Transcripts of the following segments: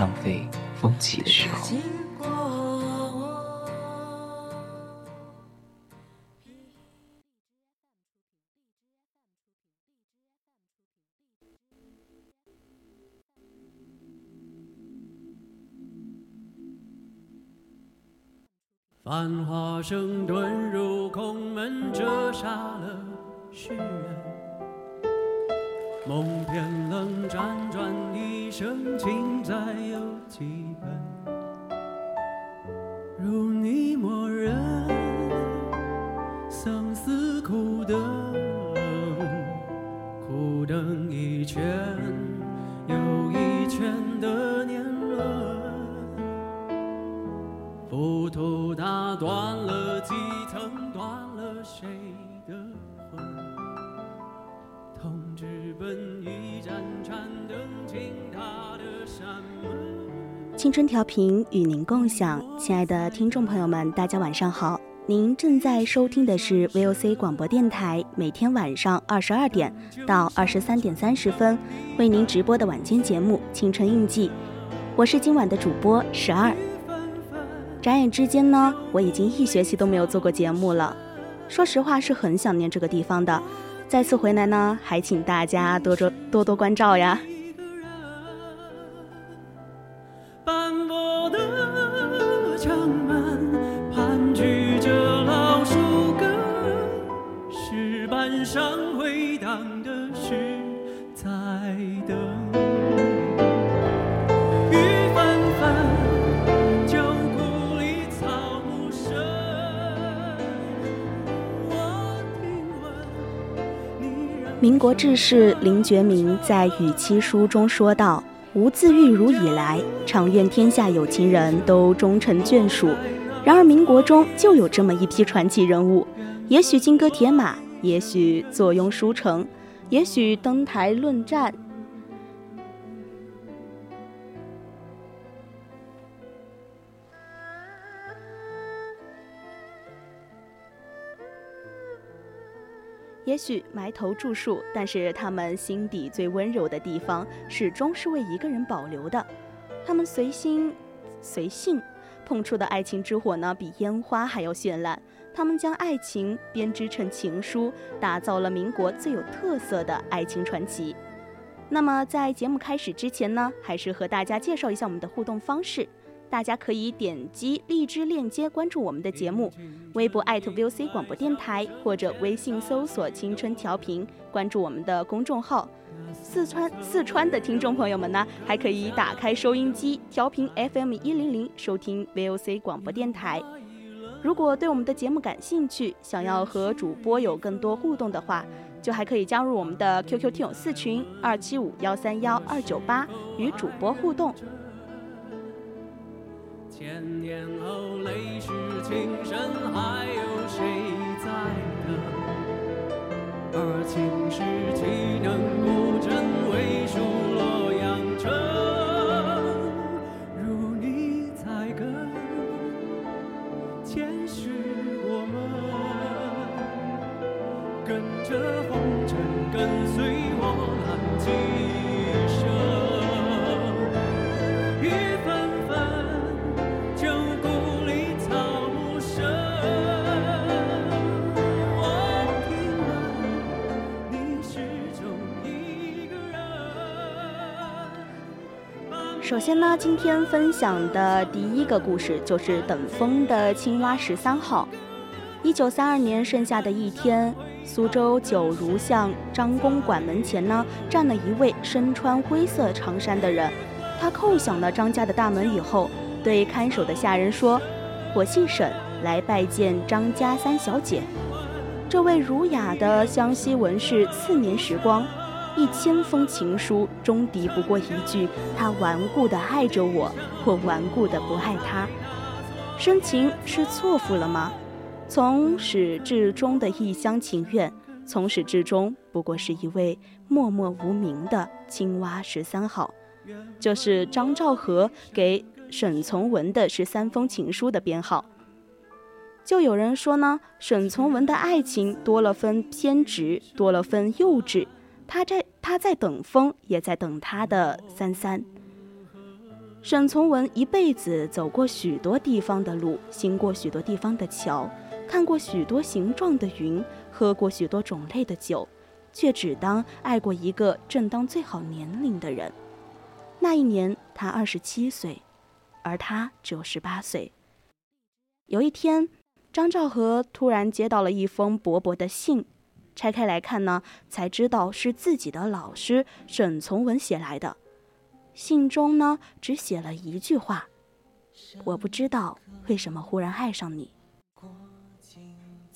浪费风起的时候。繁华声遁入空门，折煞了世人。梦偏冷，辗转一生，情债有几本？如你默认，相思苦等，苦等一圈又一圈的年轮，浮屠打断了青春调频与您共享，亲爱的听众朋友们，大家晚上好。您正在收听的是 VOC 广播电台，每天晚上二十二点到二十三点三十分为您直播的晚间节目《青春印记》，我是今晚的主播十二。眨眼之间呢，我已经一学期都没有做过节目了，说实话是很想念这个地方的。再次回来呢，还请大家多多多多关照呀。民国志士林觉民在《与妻书》中说道：“吾自玉汝以来，常愿天下有情人都终成眷属。然而民国中就有这么一批传奇人物，也许金戈铁马，也许坐拥书城，也许登台论战。”也许埋头著述，但是他们心底最温柔的地方，始终是为一个人保留的。他们随心随性，碰触的爱情之火呢，比烟花还要绚烂。他们将爱情编织成情书，打造了民国最有特色的爱情传奇。那么，在节目开始之前呢，还是和大家介绍一下我们的互动方式。大家可以点击荔枝链接关注我们的节目，微博 @VOC 广播电台或者微信搜索“青春调频”，关注我们的公众号。四川四川的听众朋友们呢，还可以打开收音机调频 FM 一零零收听 VOC 广播电台。如果对我们的节目感兴趣，想要和主播有更多互动的话，就还可以加入我们的 QQ 听友四群二七五幺三幺二九八，与主播互动。千年后，泪湿情深，还有谁在等？而青史岂能不真？跟着红尘，跟随我浪几生。首先呢，今天分享的第一个故事就是等风的青蛙十三号。一九三二年盛夏的一天，苏州九如巷张公馆门前呢，站了一位身穿灰色长衫的人。他叩响了张家的大门以后，对看守的下人说：“我姓沈，来拜见张家三小姐。”这位儒雅的湘西文士，四年时光。一千封情书，终敌不过一句“他顽固的爱着我，我顽固的不爱他”。深情是错付了吗？从始至终的一厢情愿，从始至终不过是一位默默无名的青蛙十三号，就是张兆和给沈从文的十三封情书的编号。就有人说呢，沈从文的爱情多了分偏执，多了分幼稚。他在他在等风，也在等他的三三。沈从文一辈子走过许多地方的路，行过许多地方的桥。看过许多形状的云，喝过许多种类的酒，却只当爱过一个正当最好年龄的人。那一年他二十七岁，而他只有十八岁。有一天，张兆和突然接到了一封薄薄的信，拆开来看呢，才知道是自己的老师沈从文写来的。信中呢，只写了一句话：“我不知道为什么忽然爱上你。”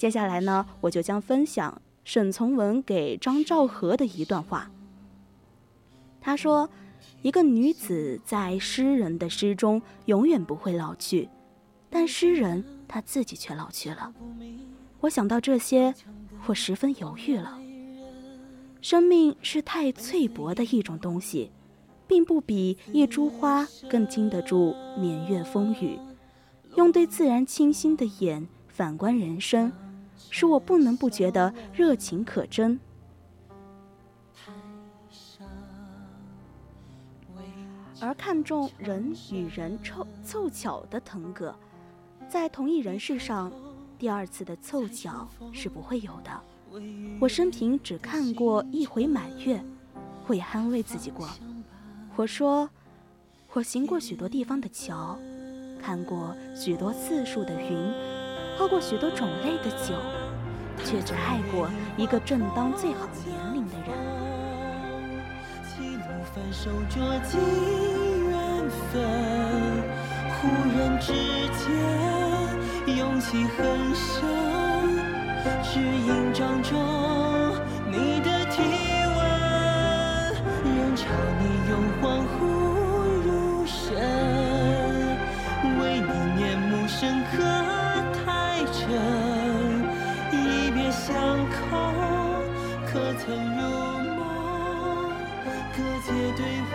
接下来呢，我就将分享沈从文给张兆和的一段话。他说：“一个女子在诗人的诗中永远不会老去，但诗人他自己却老去了。”我想到这些，我十分犹豫了。生命是太脆薄的一种东西，并不比一株花更经得住年月风雨。用对自然清新的眼反观人生。使我不能不觉得热情可真，而看重人与人凑凑巧的腾格，在同一人世上，第二次的凑巧是不会有的。我生平只看过一回满月，我也安慰自己过。我说，我行过许多地方的桥，看过许多次数的云，喝过许多种类的酒。却只爱过一个正当最好年龄的人。翻手捉尽缘分，忽然之间勇气很深，只因掌中你的体温，人潮你又恍惚入神，为你面目深刻太真。巷口，可曾入梦？隔街对望，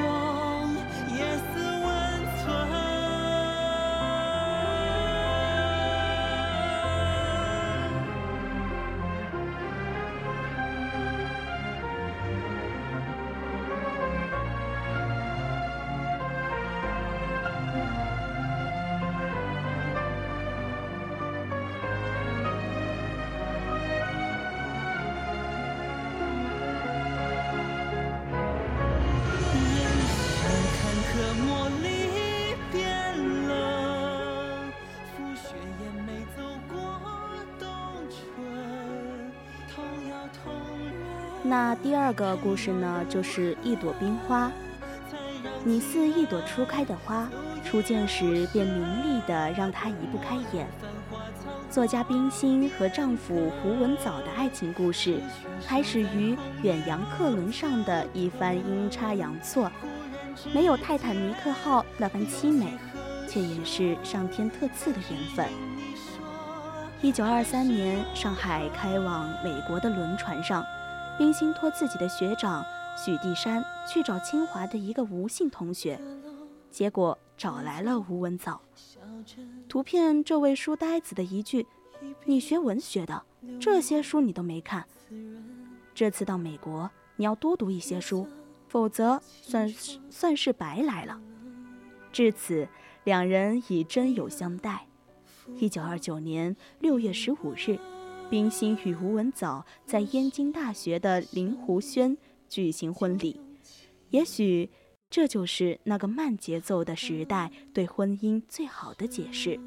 那第二个故事呢，就是一朵冰花。你似一朵初开的花，初见时便明丽的让他移不开眼。作家冰心和丈夫胡文藻的爱情故事，开始于远洋客轮上的一番阴差阳错，没有泰坦尼克号那般凄美，却也是上天特赐的缘分。一九二三年，上海开往美国的轮船上。冰心托自己的学长许地山去找清华的一个吴姓同学，结果找来了吴文藻。图片这位书呆子的一句：“你学文学的，这些书你都没看。这次到美国，你要多读一些书，否则算是算是白来了。”至此，两人已真友相待。一九二九年六月十五日。冰心与吴文藻在燕京大学的林湖轩举行婚礼，也许这就是那个慢节奏的时代对婚姻最好的解释：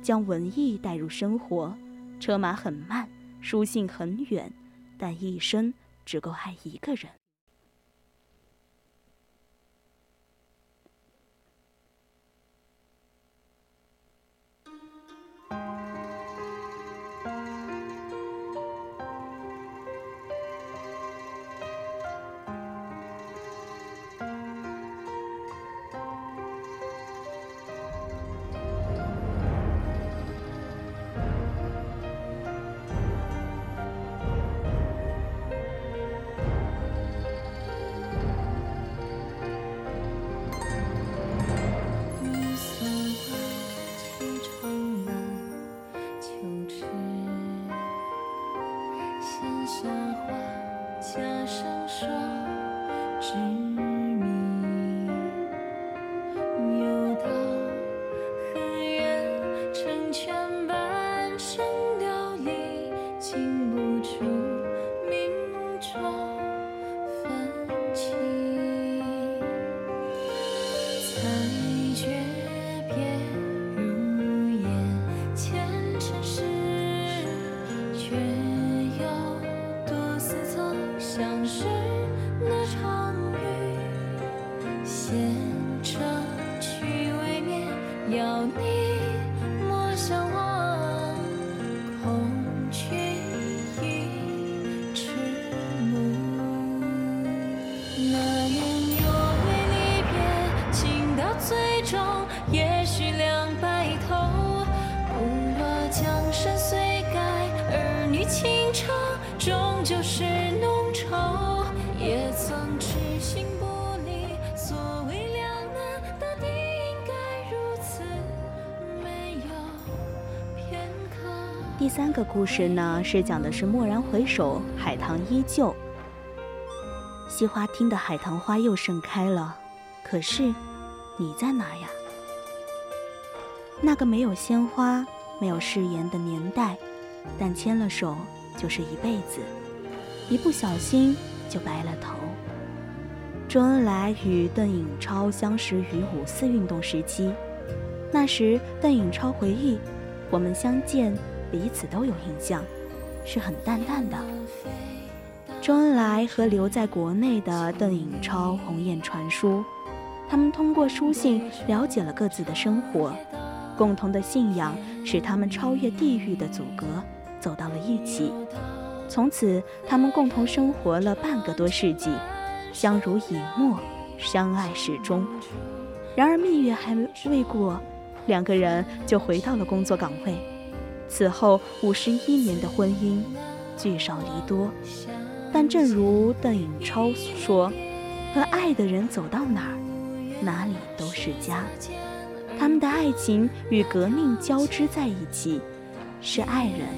将文艺带入生活。车马很慢，书信很远，但一生只够爱一个人。个故事呢，是讲的是蓦然回首，海棠依旧。西花厅的海棠花又盛开了，可是你在哪呀？那个没有鲜花、没有誓言的年代，但牵了手就是一辈子，一不小心就白了头。周恩来与邓颖超相识于五四运动时期，那时邓颖超回忆，我们相见。彼此都有印象，是很淡淡的。周恩来和留在国内的邓颖超鸿雁传书，他们通过书信了解了各自的生活，共同的信仰使他们超越地域的阻隔，走到了一起。从此，他们共同生活了半个多世纪，相濡以沫，相爱始终。然而蜜月还未过，两个人就回到了工作岗位。此后五十一年的婚姻，聚少离多，但正如邓颖超说：“和爱的人走到哪儿，哪里都是家。”他们的爱情与革命交织在一起，是爱人，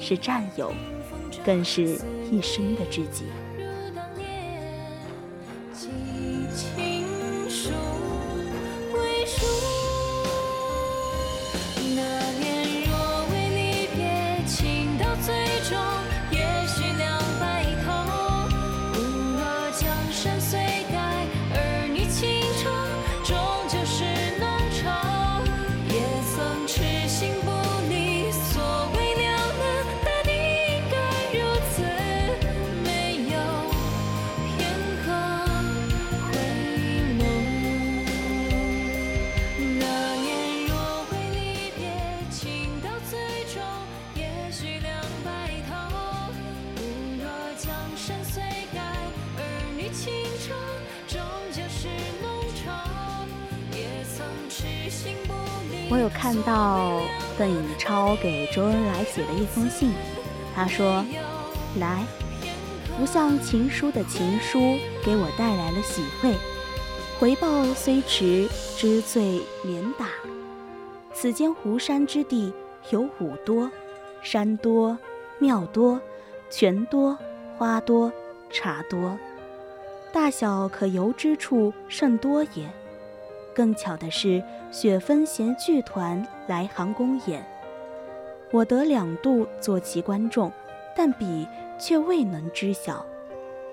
是战友，更是一生的知己。我有看到邓颖超给周恩来写的一封信，他说：“来，不像情书的情书给我带来了喜慰，回报虽迟，知罪免打。此间湖山之地有五多，山多，庙多，泉多，花多，茶多，大小可游之处甚多也。”更巧的是，雪芬贤剧团来杭公演，我得两度坐其观众，但彼却未能知晓。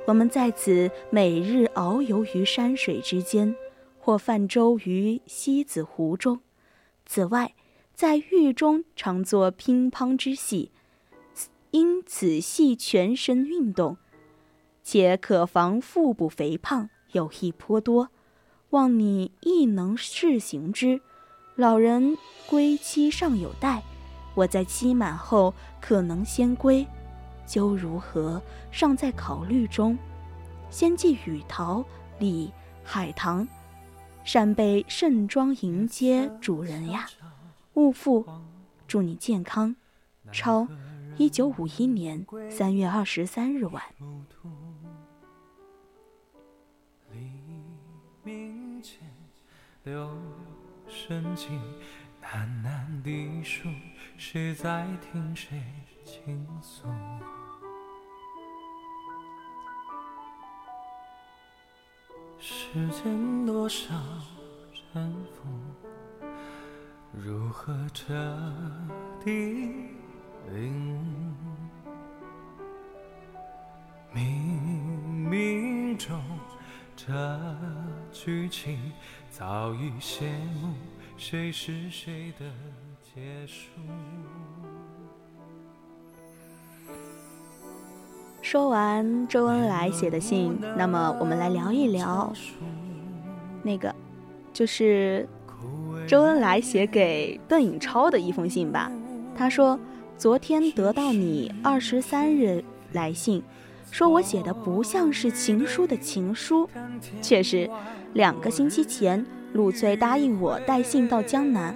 我们在此每日遨游于山水之间，或泛舟于西子湖中。此外，在狱中常做乒乓之戏，因此戏全身运动，且可防腹部肥胖，有益颇多。望你亦能试行之。老人归期尚有待，我在期满后可能先归，究如何尚在考虑中。先寄雨桃、李、海棠，扇贝盛装迎接主人呀。勿负，祝你健康。超，一九五一年三月二十三日晚。留声机，喃喃低诉，谁在听谁倾诉？世间多少沉浮，如何彻底领悟？冥冥中这。剧情早已谢幕，谁是谁的结束？说完周恩来写的信，那么我们来聊一聊那个，就是周恩来写给邓颖超的一封信吧。他说：“昨天得到你二十三日来信。”说我写的不像是情书的情书，确实，两个星期前，陆翠答应我带信到江南，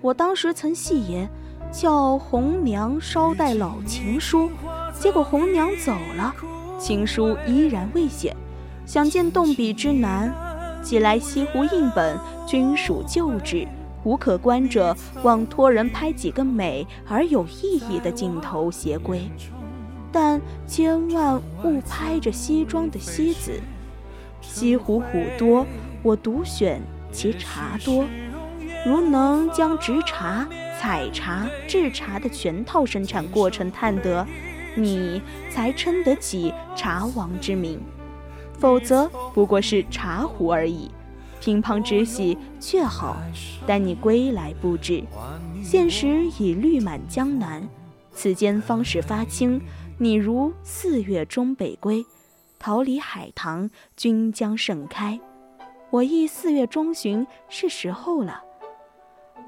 我当时曾戏言，叫红娘捎带老情书，结果红娘走了，情书依然未写，想见动笔之难，寄来西湖印本，均属旧纸，无可观者，望托人拍几个美而有意义的镜头携归。但千万勿拍着西装的西子，西湖虎多，我独选其茶多。如能将植茶、采茶、制茶的全套生产过程探得，你才称得起茶王之名；否则不过是茶壶而已。乒乓之喜却好，但你归来不至，现实已绿满江南，此间方始发青。你如四月中北归，桃李海棠均将盛开。我忆四月中旬是时候了。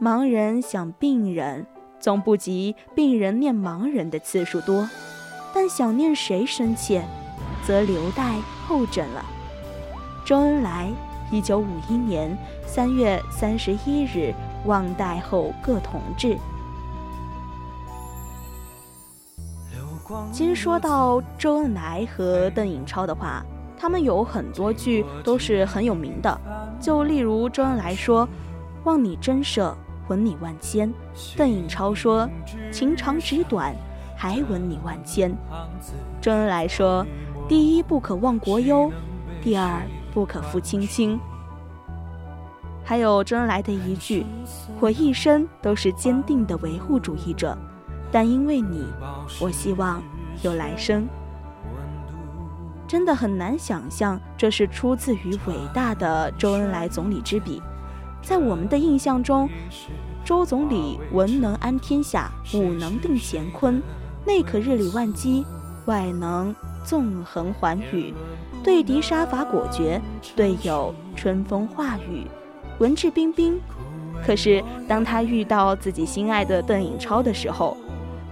盲人想病人，总不及病人念盲人的次数多。但想念谁深切，则留待后诊了。周恩来，一九五一年三月三十一日，望代后各同志。其实说到周恩来和邓颖超的话，他们有很多句都是很有名的。就例如周恩来说：“望你真舍，吻你万千。”邓颖超说：“情长纸短，还吻你万千。”周恩来说：“第一不可忘国忧，第二不可负卿卿。”还有周恩来的一句：“我一生都是坚定的维护主义者。”但因为你，我希望有来生。真的很难想象，这是出自于伟大的周恩来总理之笔。在我们的印象中，周总理文能安天下，武能定乾坤，内可日理万机，外能纵横寰宇，对敌杀伐果决，对友春风化雨，文质彬彬。可是当他遇到自己心爱的邓颖超的时候，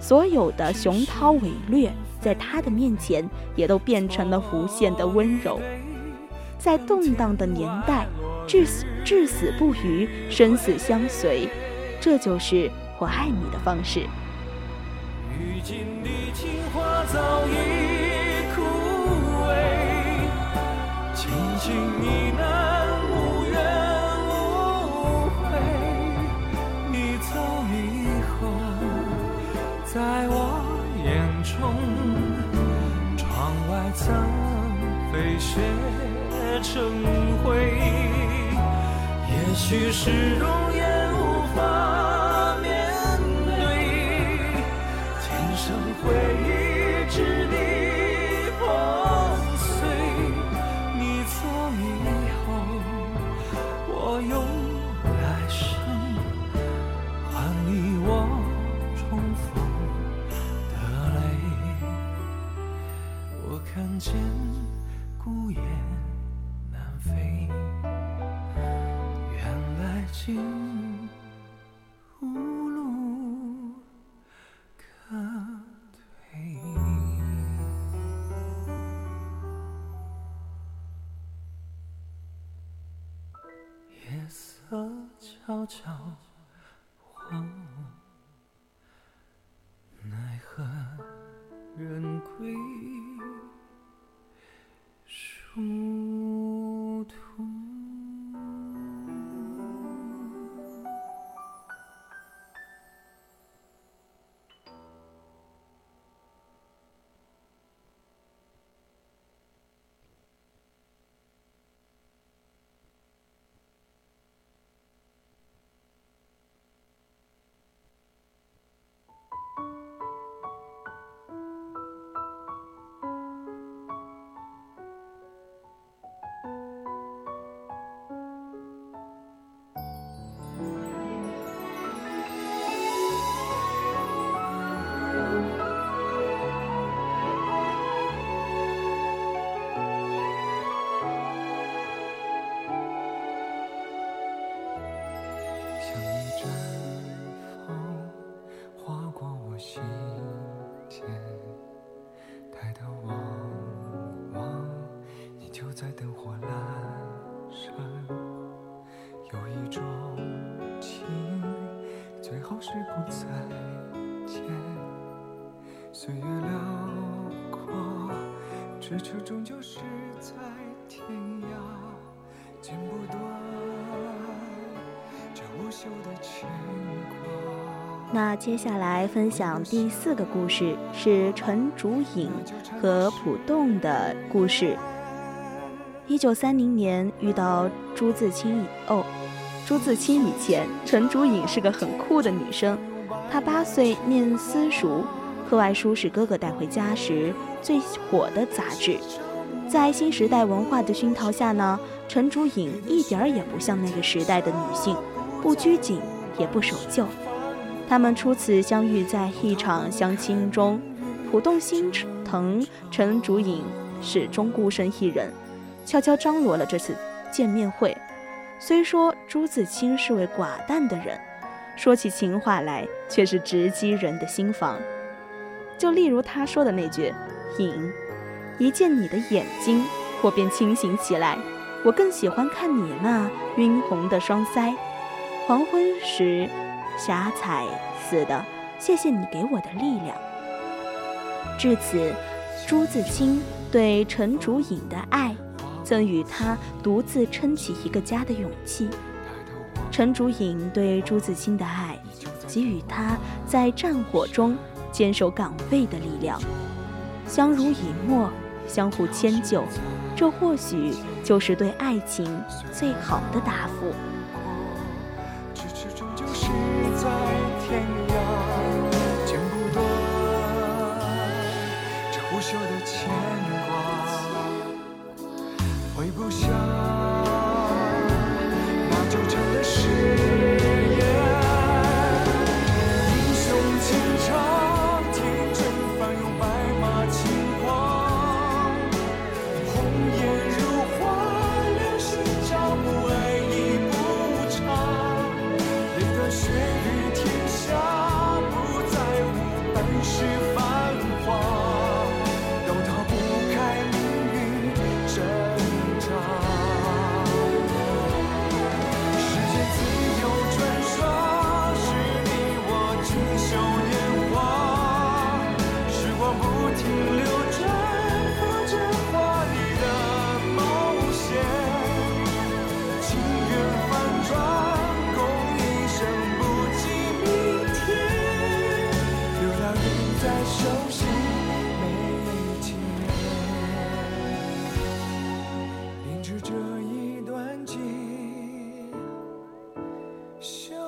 所有的雄韬伟略，在他的面前也都变成了无限的温柔。在动荡的年代，至死至死不渝，生死相随，这就是我爱你的方式。如今的情话早已却成灰，也许是容咫尺终究是在天涯，剪不断这无休的牵挂。那接下来分享第四个故事是陈竹影和浦洞的故事。一九三零年遇到朱自清以哦，朱自清以前，陈竹影是个很酷的女生。她八岁念私塾，课外书是哥哥带回家时最火的杂志。在新时代文化的熏陶下呢，陈竹影一点儿也不像那个时代的女性，不拘谨也不守旧。他们初次相遇在一场相亲中，浦洞心疼陈竹影始终孤身一人。悄悄张罗了这次见面会。虽说朱自清是位寡淡的人，说起情话来却是直击人的心房。就例如他说的那句：“影，一见你的眼睛，我便清醒起来。我更喜欢看你那晕红的双腮。黄昏时，霞彩似的，谢谢你给我的力量。”至此，朱自清对陈竹影的爱。赠予他独自撑起一个家的勇气。陈竹影对朱自清的爱，给予他在战火中坚守岗位的力量。相濡以沫，相互迁就，这或许就是对爱情最好的答复。Show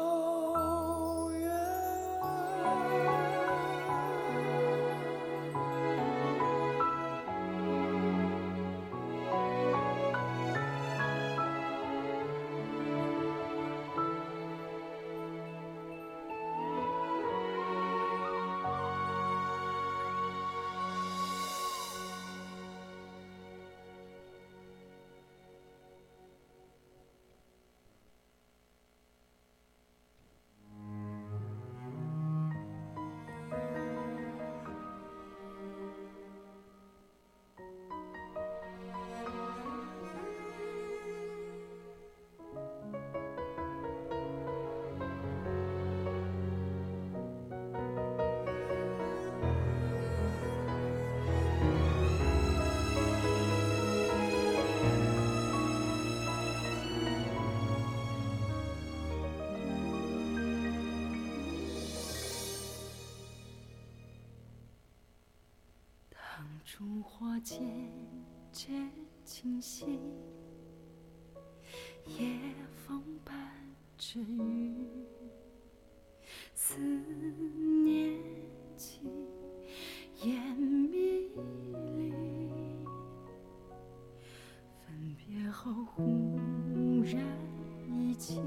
烛火渐渐清晰，夜风伴着雨，思念起烟迷离。分别后忽然忆起，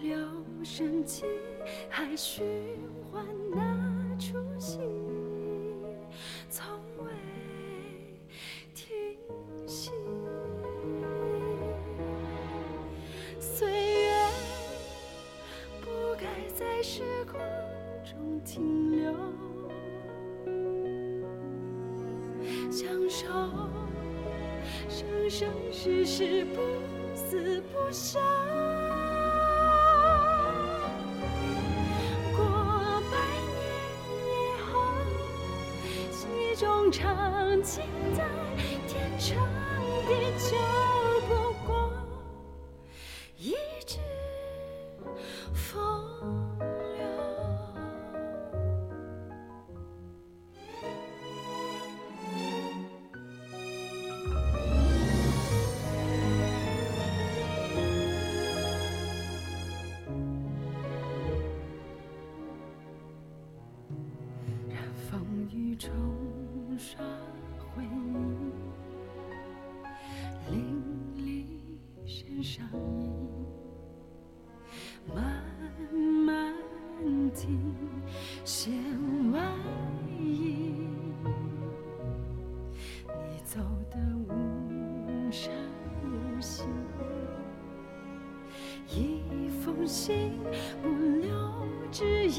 留声机还循永长情在天长地久，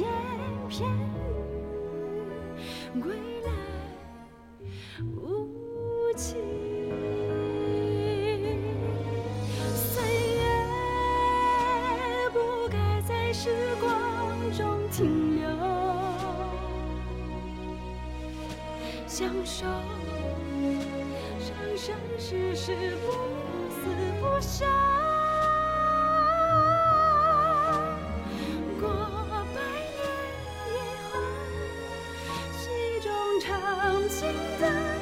言片语，归来无期。岁月不该在时光中停留，相守，生生世世不死不休。心的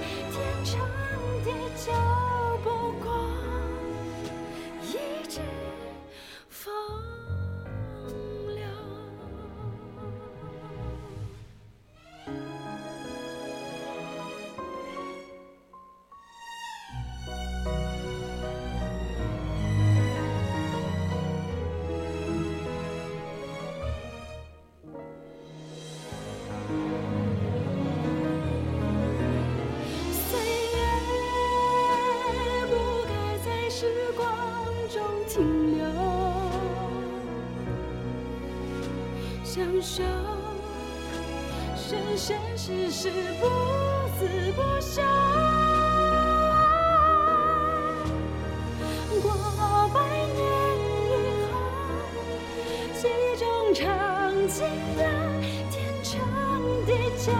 相守，生生世世不死不休。过百年以后，戏中唱尽了天长地久，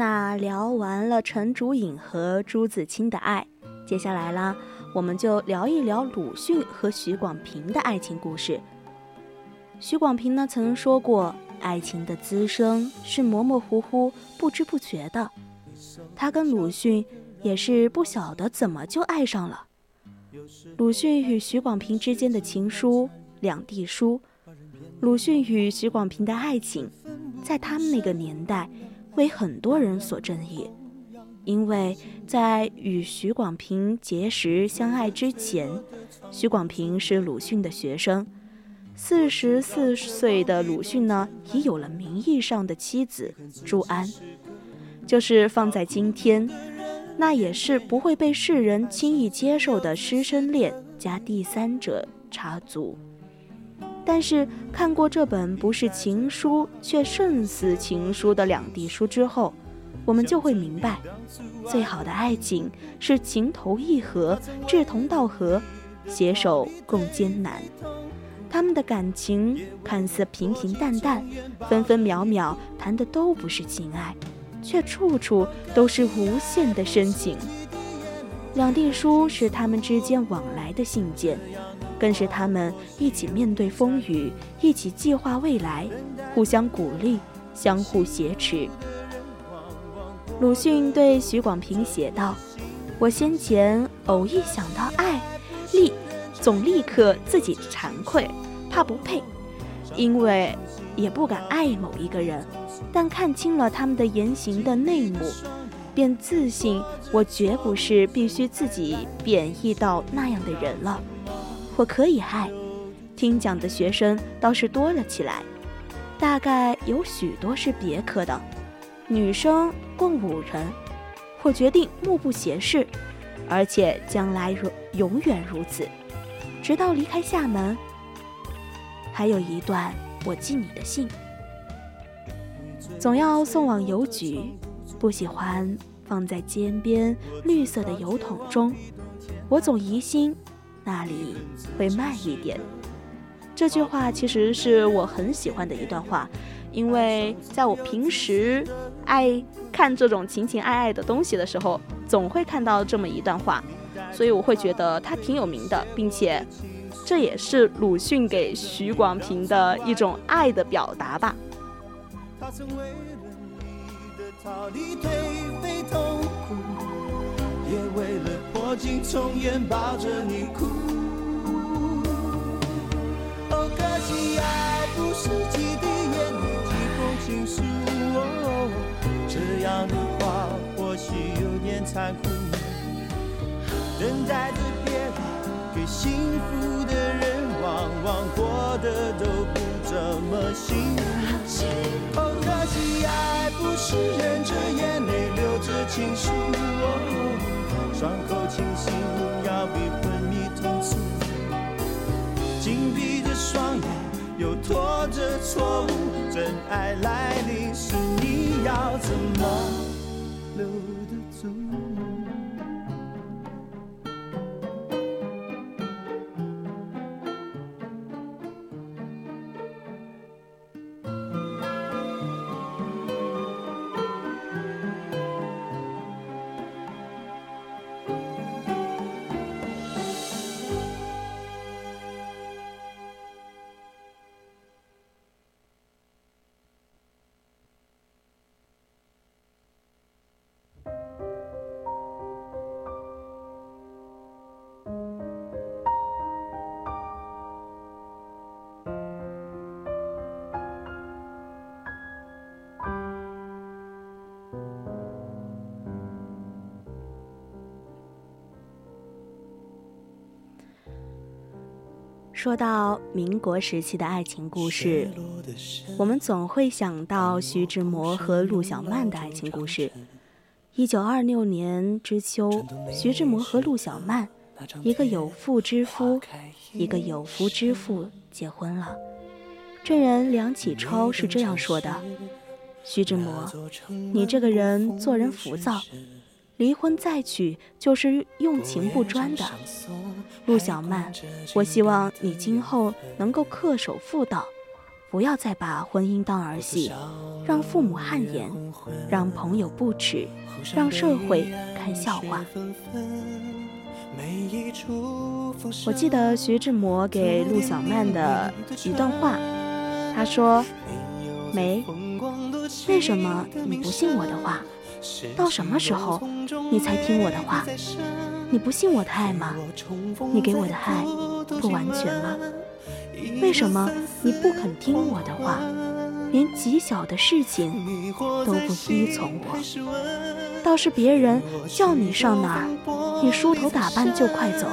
那聊完了陈竹影和朱自清的爱，接下来啦，我们就聊一聊鲁迅和许广平的爱情故事。许广平呢曾说过，爱情的滋生是模模糊糊、不知不觉的。他跟鲁迅也是不晓得怎么就爱上了。鲁迅与许广平之间的情书《两地书》，鲁迅与许广平的爱情，在他们那个年代。为很多人所争议，因为在与许广平结识相爱之前，许广平是鲁迅的学生。四十四岁的鲁迅呢，已有了名义上的妻子朱安，就是放在今天，那也是不会被世人轻易接受的师生恋加第三者插足。但是看过这本不是情书却胜似情书的两地书之后，我们就会明白，最好的爱情是情投意合、志同道合、携手共艰难。他们的感情看似平平淡淡，分分秒秒谈的都不是情爱，却处处都是无限的深情。两地书是他们之间往来的信件。更是他们一起面对风雨，一起计划未来，互相鼓励，相互挟持。鲁迅对许广平写道：“我先前偶一想到爱，立总立刻自己惭愧，怕不配，因为也不敢爱某一个人。但看清了他们的言行的内幕，便自信我绝不是必须自己贬义到那样的人了。”我可以爱，听讲的学生倒是多了起来，大概有许多是别科的，女生共五人。我决定目不斜视，而且将来如永远如此，直到离开厦门。还有一段我寄你的信，总要送往邮局，不喜欢放在街边绿色的油桶中，我总疑心那里会慢一点。这句话其实是我很喜欢的一段话，因为在我平时爱看这种情情爱爱的东西的时候，总会看到这么一段话，所以我会觉得它挺有名的，并且这也是鲁迅给许广平的一种爱的表达吧。他曾为了你的逃离颓废痛苦，也为了破镜重圆抱着你哭。哦，可惜爱不是几滴眼泪，几封情书。哦这样的话或许有点残酷。等待着别人给幸福的人，往往过得都不怎么幸福。哦，可惜爱不是忍着眼泪，情书。伤口清醒要比昏迷痛楚。紧闭着双眼。又拖着错误，真爱来临时，你要怎么留说到民国时期的爱情故事，我们总会想到徐志摩和陆小曼的爱情故事。一九二六年之秋，徐志摩和陆小曼，一个有妇之夫，一个有夫之妇结婚了。证人梁启超是这样说的：“徐志摩，你这个人做人浮躁。”离婚再娶就是用情不专的，陆小曼，我希望你今后能够恪守妇道，不要再把婚姻当儿戏，让父母汗颜，让朋友不耻，让社会看笑话。我记得徐志摩给陆小曼的一段话，他说：“梅，为什么你不信我的话？”到什么时候你才听我的话？你不信我的爱吗？你给我的爱不完全吗？为什么你不肯听我的话？连极小的事情都不依从我，倒是别人叫你上哪儿，你梳头打扮就快走。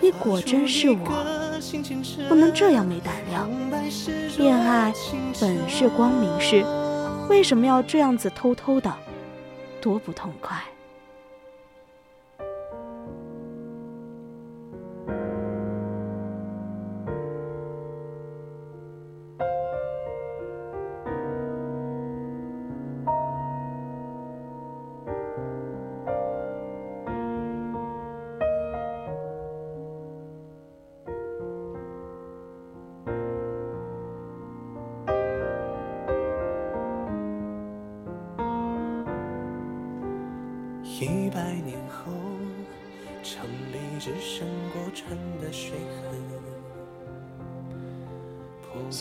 你果真是我，不能这样没胆量。恋爱本是光明事，为什么要这样子偷偷的？多不痛快！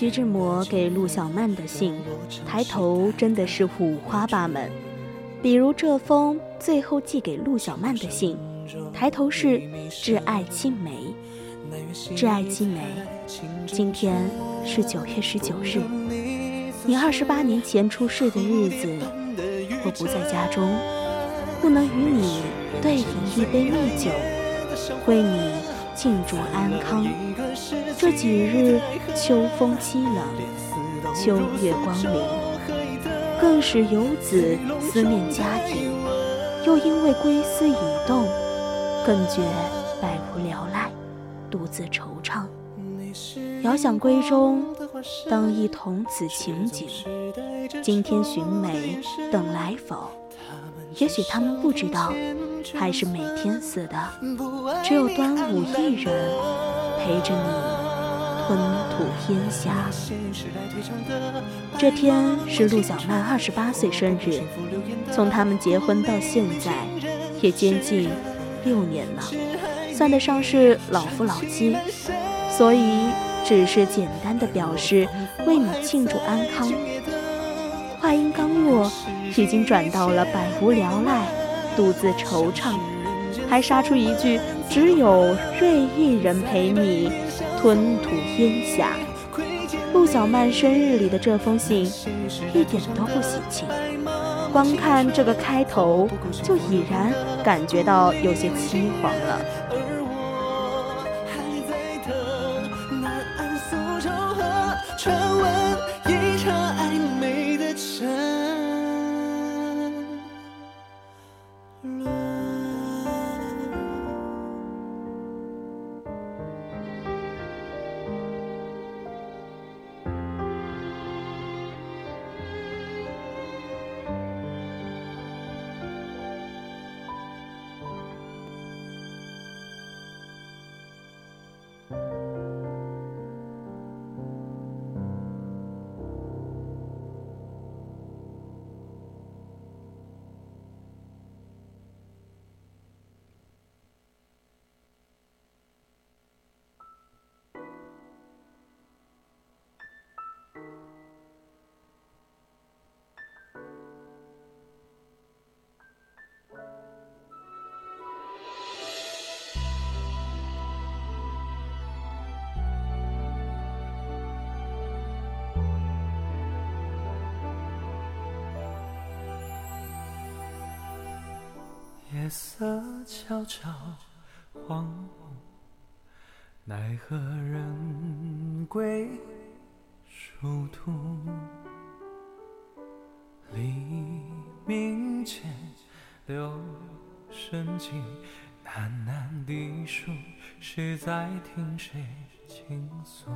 志摩给陆小曼的信，抬头真的是五花八门。比如这封最后寄给陆小曼的信，抬头是“挚爱青梅”，“挚爱青梅”，今天是九月十九日，你二十八年前出世的日子，我不在家中。不能与你对饮一杯蜜酒，为你庆祝安康，这几日秋风凄冷，秋月光明，更使游子思念家庭，又因为归思已动，更觉百无聊赖，独自惆怅。遥想闺中，当忆童子情景。今天寻梅，等来否？也许他们不知道，还是每天似的，只有端午一人陪着你吞吐烟霞。这天是陆小曼二十八岁生日，从他们结婚到现在，也接近六年了，算得上是老夫老妻，所以只是简单的表示为你庆祝安康。话音刚落，已经转到了百无聊赖，独自惆怅，还杀出一句“只有瑞一人陪你吞吐烟霞”。陆小曼生日里的这封信一点都不喜庆，光看这个开头就已然感觉到有些凄惶了。色悄悄荒芜，奈何人归殊途。黎明前留声机，喃喃低诉，谁在听谁倾诉？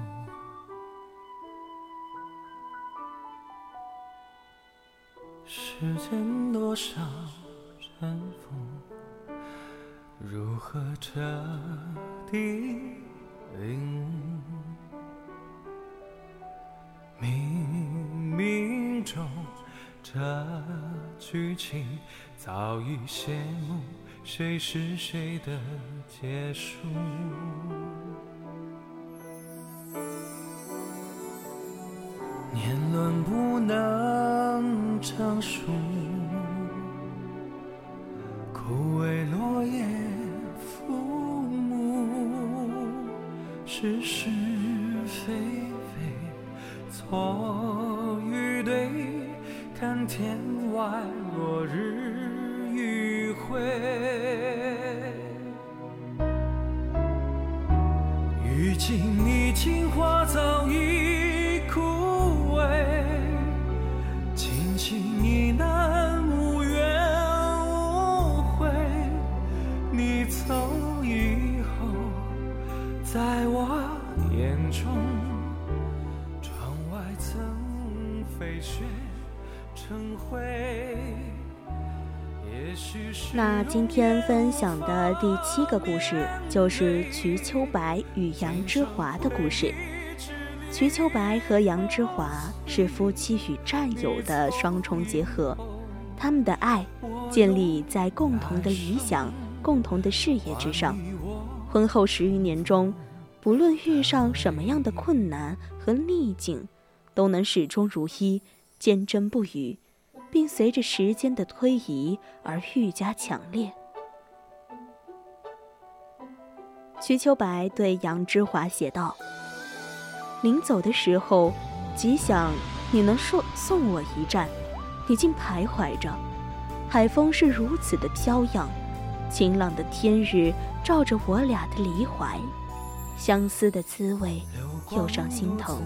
时间多少？尘封，如何彻底领悟？冥冥中，这剧情早已谢幕，谁是谁的结束？年轮不能成熟。不为落叶覆目，是是非非，错与对，看天外落日余晖。如今你情花早那今天分享的第七个故事，就是瞿秋白与杨之华的故事。瞿秋白和杨之华是夫妻与战友的双重结合，他们的爱建立在共同的理想、共同的事业之上。婚后十余年中，不论遇上什么样的困难和逆境，都能始终如一，坚贞不渝，并随着时间的推移而愈加强烈。瞿秋白对杨之华写道：“临走的时候，极想你能送送我一站，你竟徘徊着。海风是如此的飘扬。”晴朗的天日照着我俩的离怀，相思的滋味又上心头。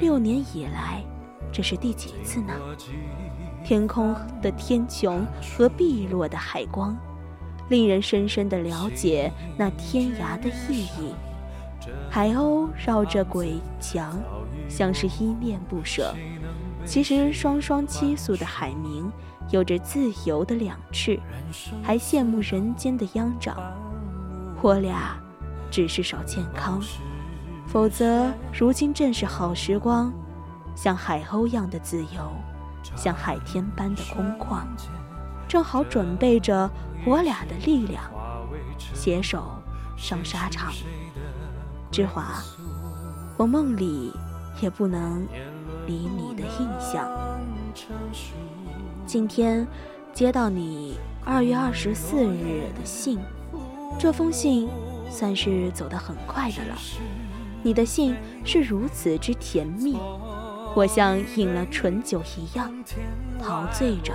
六年以来，这是第几次呢？天空的天穹和碧落的海光，令人深深的了解那天涯的意义。海鸥绕着鬼墙，像是依恋不舍。其实双双栖宿的海鸣，有着自由的两翅，还羡慕人间的秧长。我俩只是少健康，否则如今正是好时光，像海鸥一样的自由。像海天般的空旷，正好准备着我俩的力量，携手上沙场。之华，我梦里也不能离你的印象。今天接到你二月二十四日的信，这封信算是走得很快的了。你的信是如此之甜蜜。我像饮了醇酒一样陶醉着。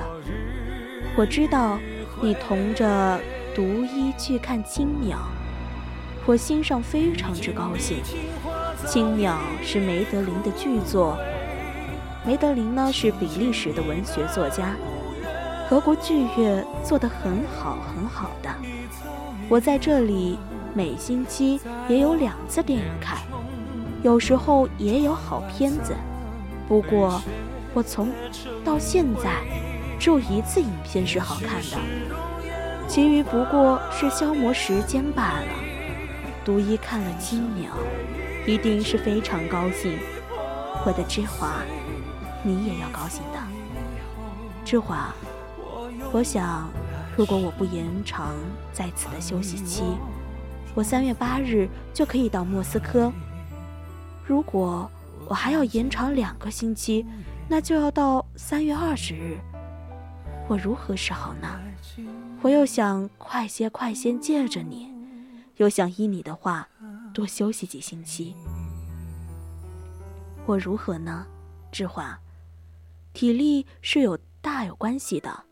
我知道你同着独一去看青鸟，我心上非常之高兴。青鸟是梅德林的巨作，梅德林呢是比利时的文学作家，俄国剧院做得很好很好的。我在这里每星期也有两次电影看，有时候也有好片子。不过，我从到现在只有一次影片是好看的，其余不过是消磨时间罢了。独一看了《七秒》，一定是非常高兴。我的芝华，你也要高兴的。芝华，我想，如果我不延长在此的休息期，我三月八日就可以到莫斯科。如果。我还要延长两个星期，那就要到三月二十日。我如何是好呢？我又想快些快些见着你，又想依你的话多休息几星期。我如何呢？志华，体力是有大有关系的。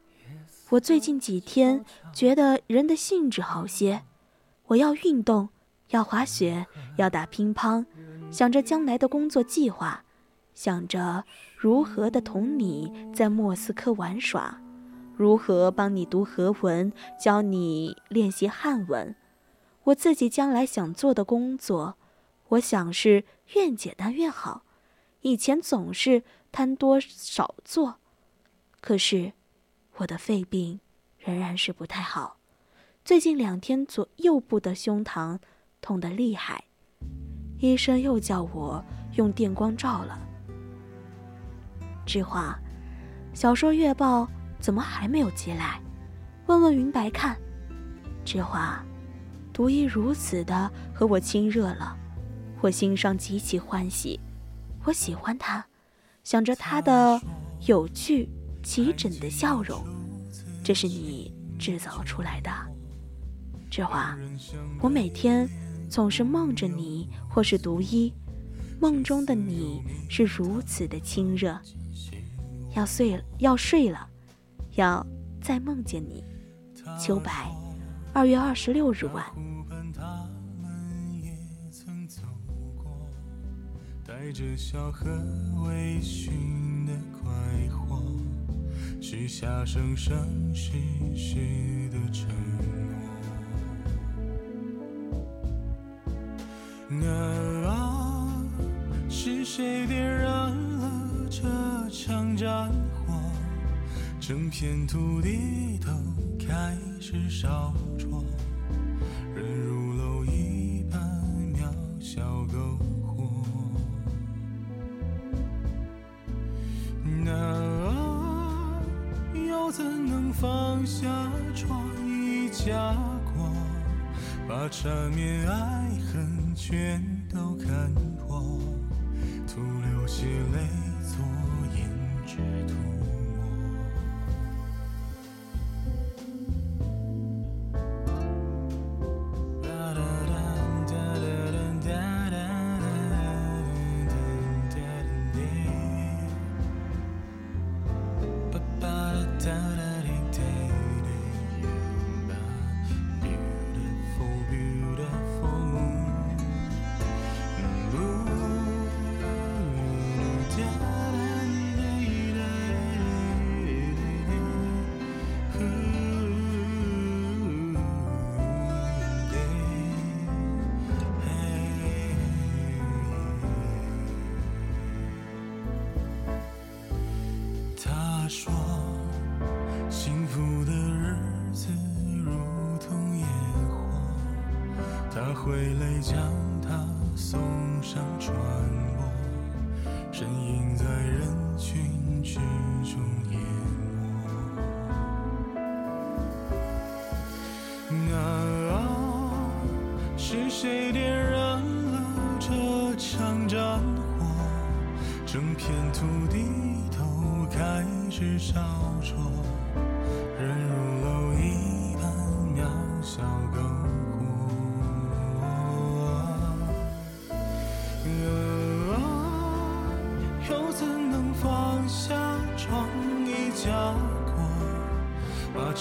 我最近几天觉得人的兴致好些，我要运动，要滑雪，要打乒乓。想着将来的工作计划，想着如何的同你在莫斯科玩耍，如何帮你读俄文，教你练习汉文。我自己将来想做的工作，我想是越简单越好。以前总是贪多少做，可是我的肺病仍然是不太好。最近两天左右部的胸膛痛得厉害。医生又叫我用电光照了。志华，小说月报怎么还没有寄来？问问云白看。志华，独一如此的和我亲热了，我心上极其欢喜。我喜欢他，想着他的有趣齐整的笑容，这是你制造出来的。志华，我每天。总是梦着你，或是独一，梦中的你是如此的亲热。要睡了，要睡了，要再梦见你。秋白，二月二十六日晚。带着笑和微醺的快活，许下生生世世的承诺。啊，是谁点燃了这场战火？整片土地都开始烧灼，人如蝼蚁般渺小篝火。那啊，又怎能放下创意家国，把缠绵爱恨？全都看破，徒留些泪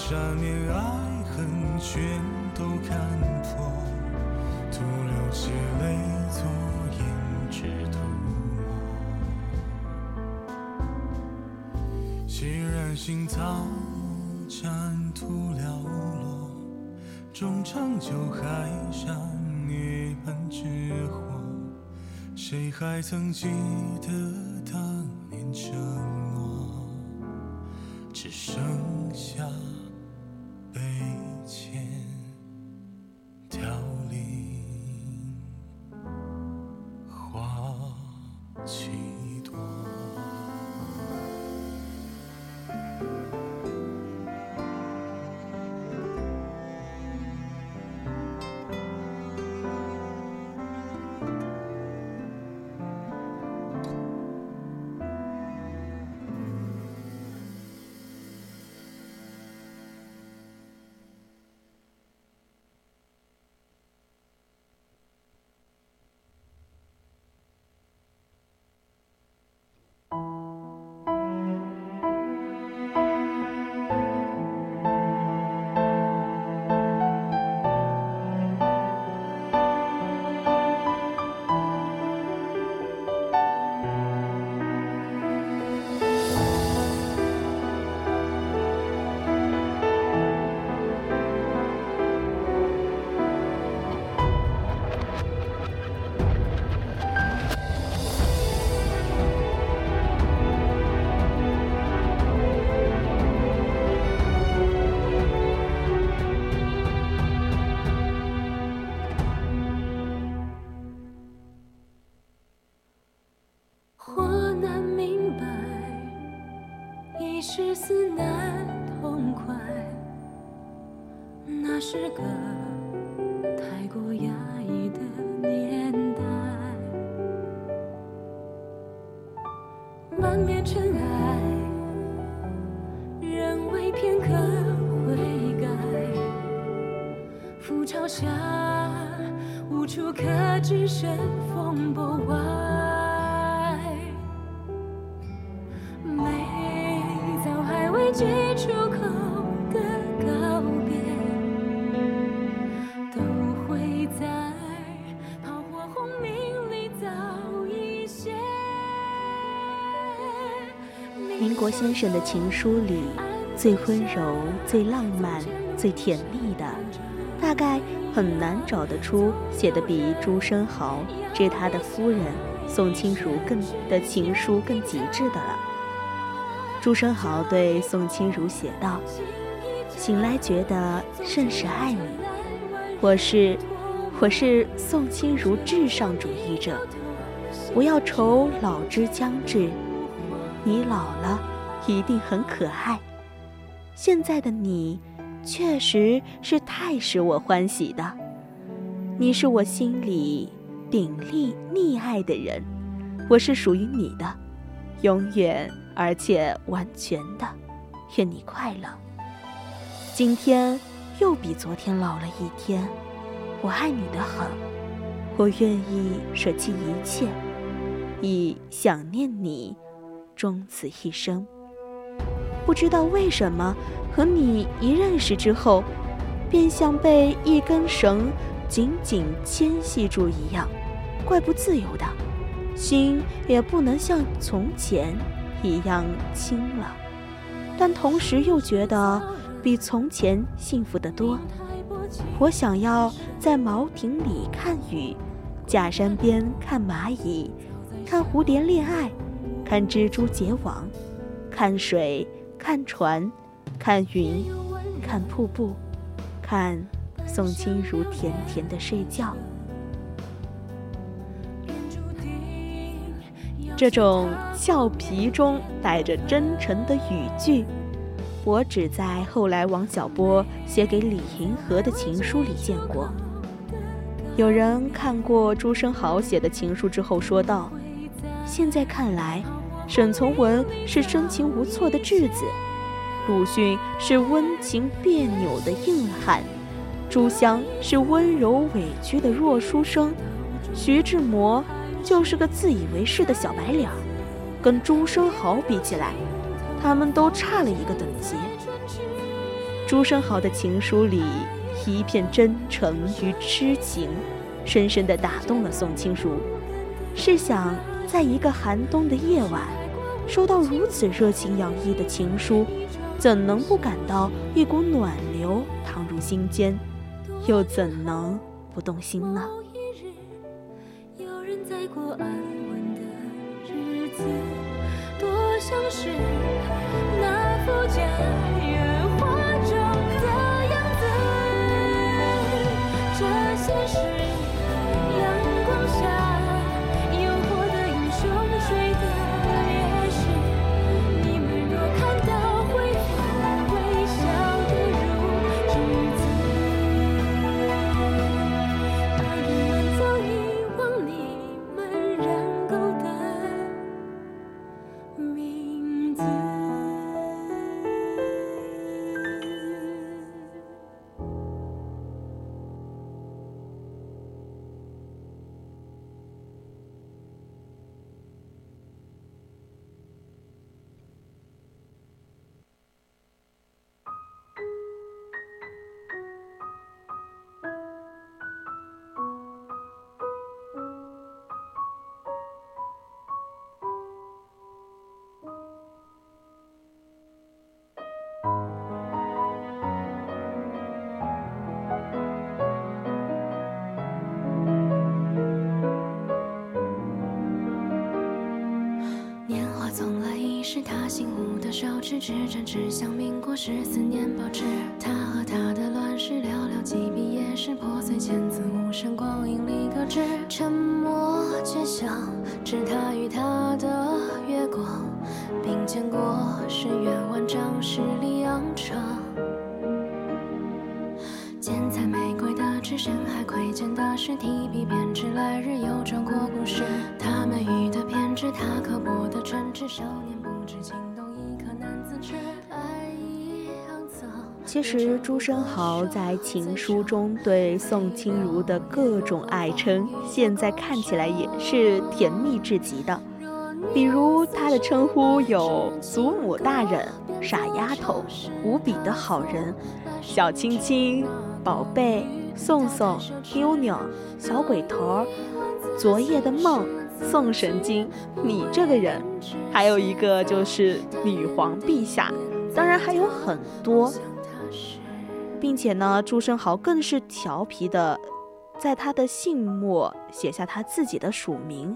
缠绵爱恨全都看破，徒留些泪作胭脂涂抹。既然心早沾土寥落，终长久海上涅槃之火。谁还曾记得当年承诺？先生的情书里，最温柔、最浪漫、最甜蜜的，大概很难找得出写的比朱生豪致他的夫人宋清如更的情书更极致的了。朱生豪对宋清如写道：“醒来觉得甚是爱你，我是我是宋清如至上主义者，不要愁老之将至，你老了一定很可爱。现在的你，确实是太使我欢喜的。你是我心里鼎力溺爱的人，我是属于你的，永远而且完全的。愿你快乐。今天又比昨天老了一天，我爱你的很，我愿意舍弃一切，以想念你终此一生。不知道为什么，和你一认识之后，便像被一根绳紧紧牵系住一样，怪不自由的，心也不能像从前一样轻了，但同时又觉得比从前幸福得多。我想要在茅亭里看雨，假山边看蚂蚁，看蝴蝶恋爱，看蜘蛛结网，看水看船，看云，看瀑布，看宋清如甜甜的睡觉。这种俏皮中带着真诚的语句，我只在后来王小波写给李银河的情书里见过。有人看过朱生豪写的情书之后说道：“现在看来，沈从文是深情无措的稚子，鲁迅是温情别扭的硬汉，朱湘是温柔委屈的弱书生，徐志摩。”就是个自以为是的小白脸儿，跟朱生豪比起来，他们都差了一个等级。朱生豪的情书里一片真诚与痴情，深深地打动了宋清如。试想，在一个寒冬的夜晚，收到如此热情洋溢的情书，怎能不感到一股暖流淌入心间？又怎能不动心呢？多像是那幅家园画中的样子。这些是手指，指针指向民国十四年报纸。他和他的乱世，寥寥几笔也是破碎千字，无声光阴里搁置。沉默却像是他与他的月光，并肩过深渊万丈，十里扬长。剪彩玫瑰的纸，深海窥见的是提笔编织来日又转过故事。他们遇的偏执，他刻薄的真挚，少年其实朱生豪在情书中对宋清如的各种爱称，现在看起来也是甜蜜至极的。比如他的称呼有祖母大人、傻丫头、无比的好人、小青青、宝贝、宋宋、妞妞、小鬼头、昨夜的梦、宋神经、你这个人，还有一个就是女皇陛下，当然还有很多。并且呢，朱生豪更是调皮的，在他的信末写下他自己的署名，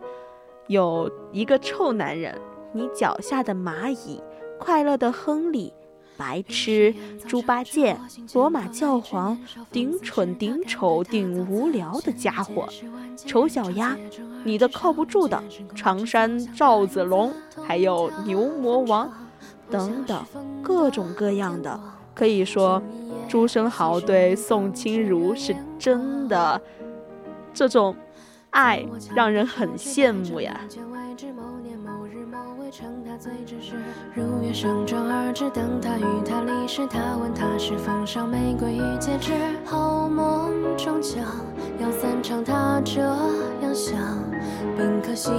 有一个臭男人，你脚下的蚂蚁，快乐的亨利，白痴，猪八戒，罗马教皇，顶蠢顶丑顶无聊的家伙，丑小鸭，你的靠不住的，长山赵子龙，还有牛魔王，等等，各种各样的，可以说。朱生豪对宋清如是真的，这种爱让人很羡慕呀。称他最真实如月升照而至，等他与他离世，他问他是奉上玫瑰与戒指，好梦终将要散场，他这样想，本可惜，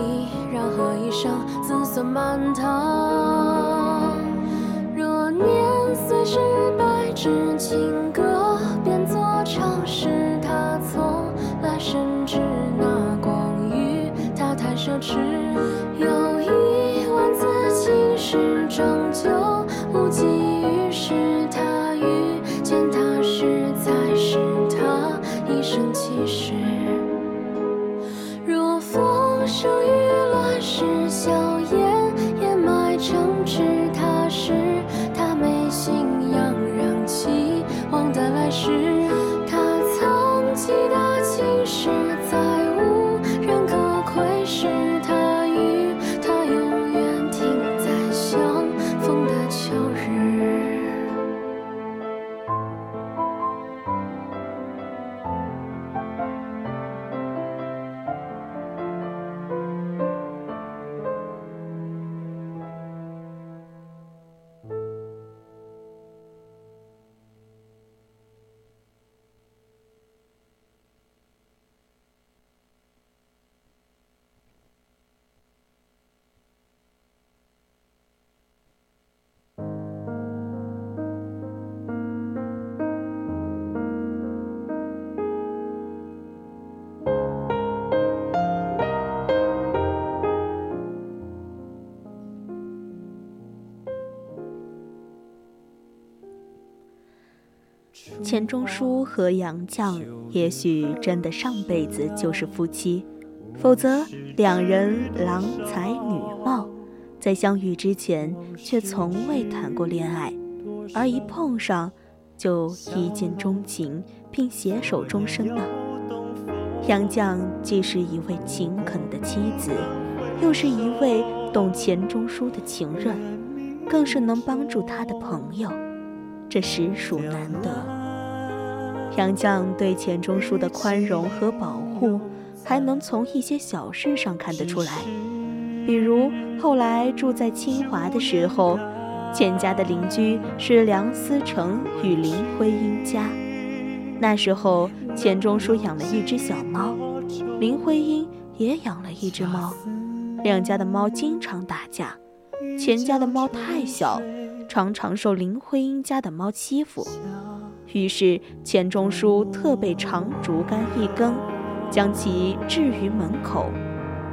然何一生子孙满堂？年岁是白纸情歌，变作唱是他从来深知那光与他太奢侈，有一万字情诗终究无济于事，他遇见他时才是他一生其实。若风声雨钱钟书和杨绛也许真的上辈子就是夫妻，否则两人郎才女貌，在相遇之前却从未谈过恋爱，而一碰上就一见钟情，并携手终身呢？杨绛既是一位勤恳的妻子，又是一位懂钱钟书的情人，更是能帮助他的朋友，这实属难得。杨绛对钱钟书的宽容和保护，还能从一些小事上看得出来，比如后来住在清华的时候，钱家的邻居是梁思成与林徽因家。那时候，钱钟书养了一只小猫，林徽因也养了一只猫，两家的猫经常打架。钱家的猫太小，常常受林徽因家的猫欺负，于是钱钟书特备长竹竿一根，将其置于门口。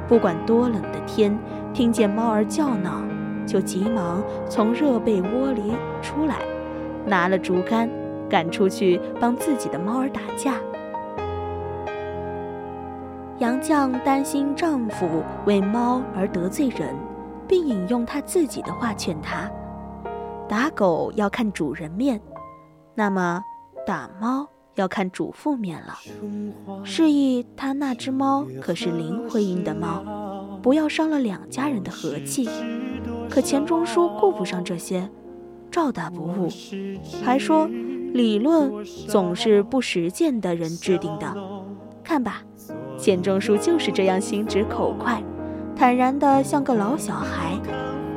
不管多冷的天，听见猫儿叫闹，就急忙从热被窝里出来，拿了竹竿。赶出去帮自己的猫儿打架。杨绛担心丈夫为猫而得罪人，并引用她自己的话劝他：打狗要看主人面，那么打猫要看主妇面了。示意他那只猫可是林徽因的猫，不要伤了两家人的和气。可钱钟书顾不上这些，照打不误，还说。理论总是不实践的人制定的，看吧，钱钟书就是这样心直口快，坦然的像个老小孩，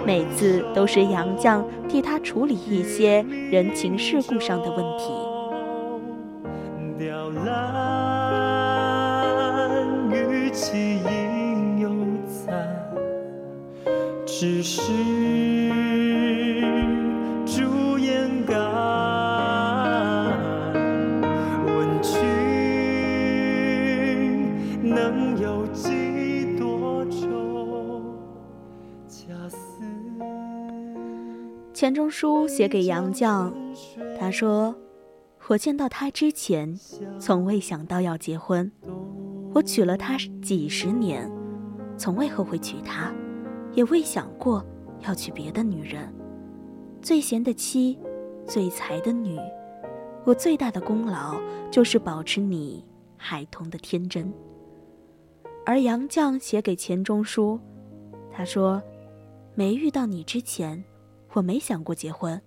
每次都是杨绛替他处理一些人情世故上的问题。只是朱颜改，问君能有几多。钱钟书写给杨绛，他说：“我见到他之前，从未想到要结婚。我娶了她几十年，从未后悔娶她，也未想过要娶别的女人。最贤的妻，最才的女，我最大的功劳就是保持你孩童的天真。”而杨绛写给钱钟书，他说：“没遇到你之前。”我没想过结婚，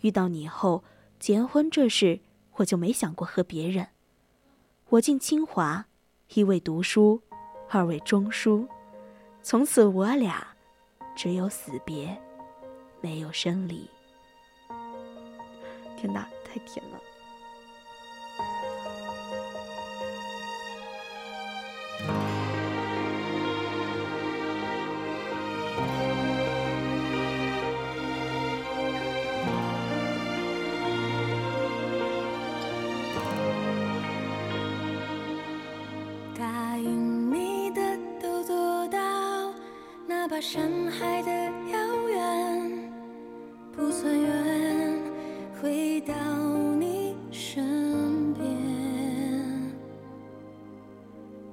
遇到你后，结婚这事我就没想过和别人。我进清华，一为读书，二为中书，从此我俩只有死别，没有生离。天哪，太甜了。山海的遥远，不算远，回到你身边。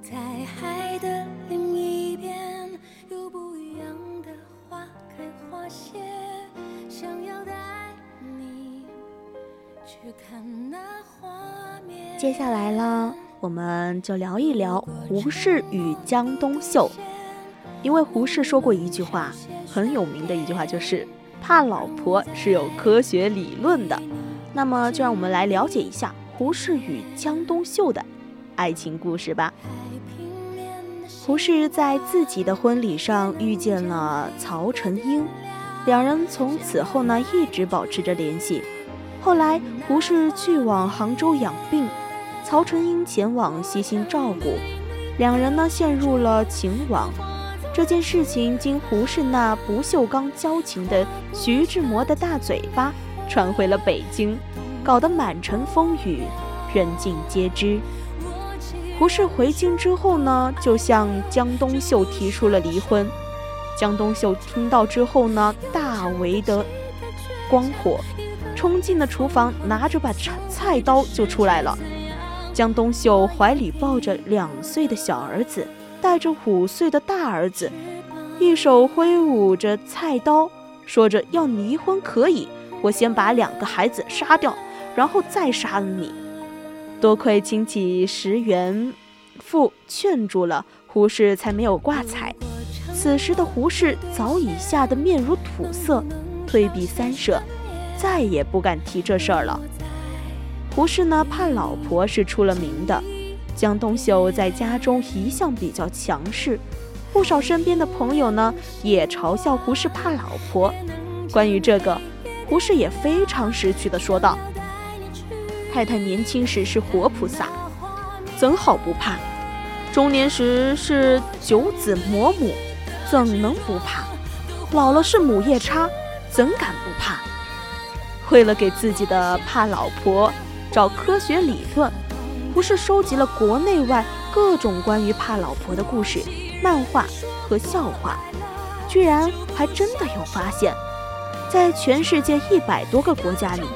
在海的另一边，有不一样的花开花谢。想要带你去看那画面。接下来呢，我们就聊一聊胡适与江冬秀。因为胡适说过一句话，很有名的一句话，就是怕老婆是有科学理论的。那么，就让我们来了解一下胡适与江冬秀的爱情故事吧。胡适在自己的婚礼上遇见了曹成英，两人从此后呢一直保持着联系。后来，胡适去往杭州养病，曹成英前往悉心照顾，两人呢陷入了情网。这件事情经胡适那不锈钢交情的徐志摩的大嘴巴传回了北京，搞得满城风雨，人尽皆知。胡适回京之后呢，就向江冬秀提出了离婚。江冬秀听到之后呢，大为的光火，冲进了厨房，拿着把菜刀就出来了。江冬秀怀里抱着两岁的小儿子，带着五岁的大儿子，一手挥舞着菜刀，说着要离婚可以，我先把两个孩子杀掉，然后再杀了你。多亏亲戚石元富劝住了胡适，才没有挂彩。此时的胡适早已吓得面如土色，退避三舍，再也不敢提这事儿了。胡适呢，怕老婆是出了名的。江冬秀在家中一向比较强势，不少身边的朋友呢也嘲笑胡适怕老婆。关于这个，胡适也非常识趣地说道：“太太年轻时是活菩萨，怎好不怕？中年时是九子魔母，怎能不怕？老了是母夜叉，怎敢不怕？”为了给自己的怕老婆。找科学理论，不是收集了国内外各种关于怕老婆的故事、漫画和笑话，居然还真的有发现，在全世界一百多个国家里，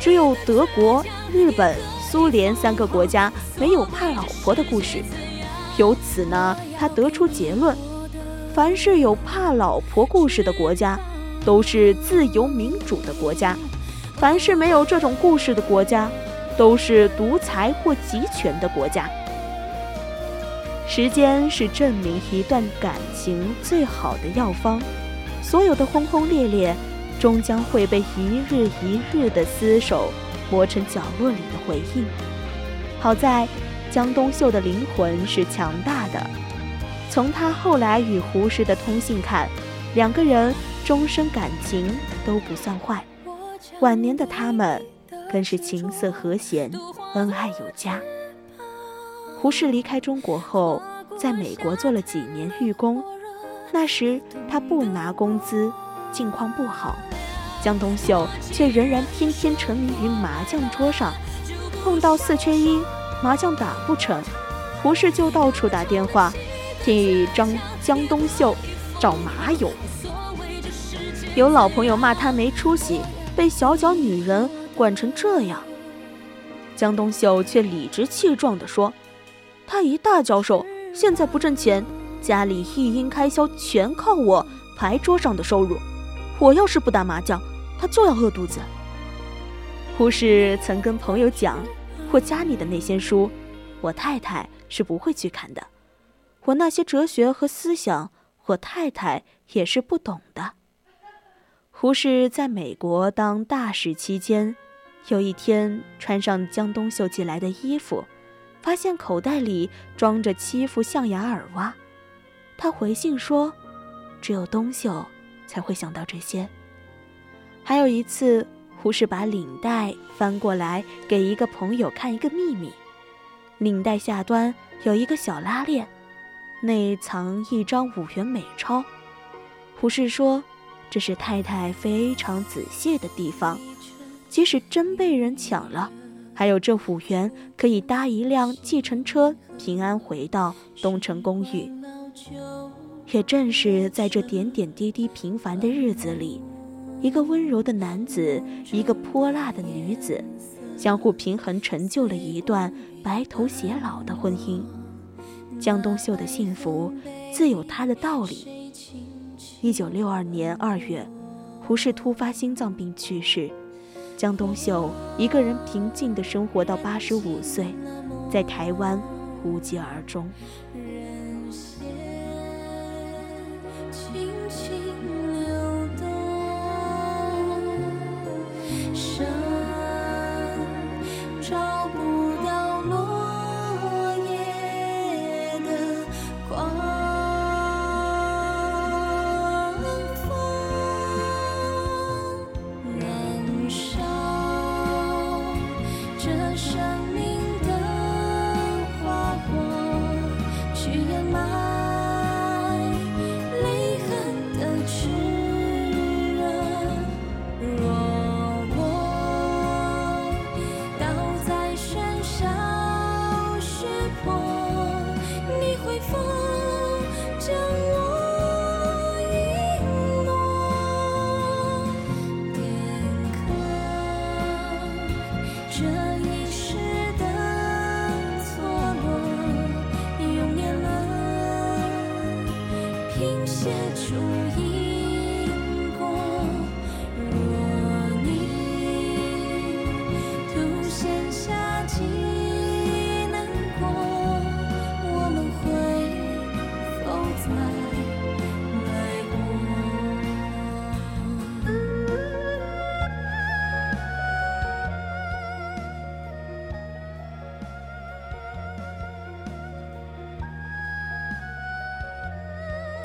只有德国、日本、苏联三个国家没有怕老婆的故事。由此呢，他得出结论：凡是有怕老婆故事的国家，都是自由民主的国家；凡是没有这种故事的国家，都是独裁或集权的国家。时间是证明一段感情最好的药方，所有的轰轰烈烈，终将会被一日一日的厮守磨成角落里的回忆。好在江冬秀的灵魂是强大的，从他后来与胡适的通信看，两个人终生感情都不算坏。晚年的他们。更是琴瑟和弦，恩爱有加。胡适离开中国后，在美国做了几年寓工。那时他不拿工资，境况不好。江冬秀却仍然天天沉迷于麻将桌上。碰到四缺一，麻将打不成，胡适就到处打电话，替张江冬秀找麻友。有老朋友骂他没出息，被小脚女人。惯成这样，江冬秀却理直气壮地说：“他一大教授，现在不挣钱，家里一应开销全靠我牌桌上的收入。我要是不打麻将，他就要饿肚子。”胡适曾跟朋友讲：“我家里的那些书，我太太是不会去看的。我那些哲学和思想，我太太也是不懂的。”胡适在美国当大使期间。有一天，穿上江冬秀寄来的衣服，发现口袋里装着七副象牙耳挖。他回信说：“只有冬秀才会想到这些。”还有一次，胡适把领带翻过来给一个朋友看一个秘密，领带下端有一个小拉链，内藏一张五元美钞。胡适说：“这是太太非常仔细的地方。”即使真被人抢了，还有这五元可以搭一辆计程车平安回到东城公寓。也正是在这点点滴滴平凡的日子里，一个温柔的男子，一个泼辣的女子，相互平衡，成就了一段白头偕老的婚姻。江冬秀的幸福自有他的道理。一九六二年二月，胡适突发心脏病去世。江冬秀一个人平静地生活到八十五岁，在台湾无疾而终。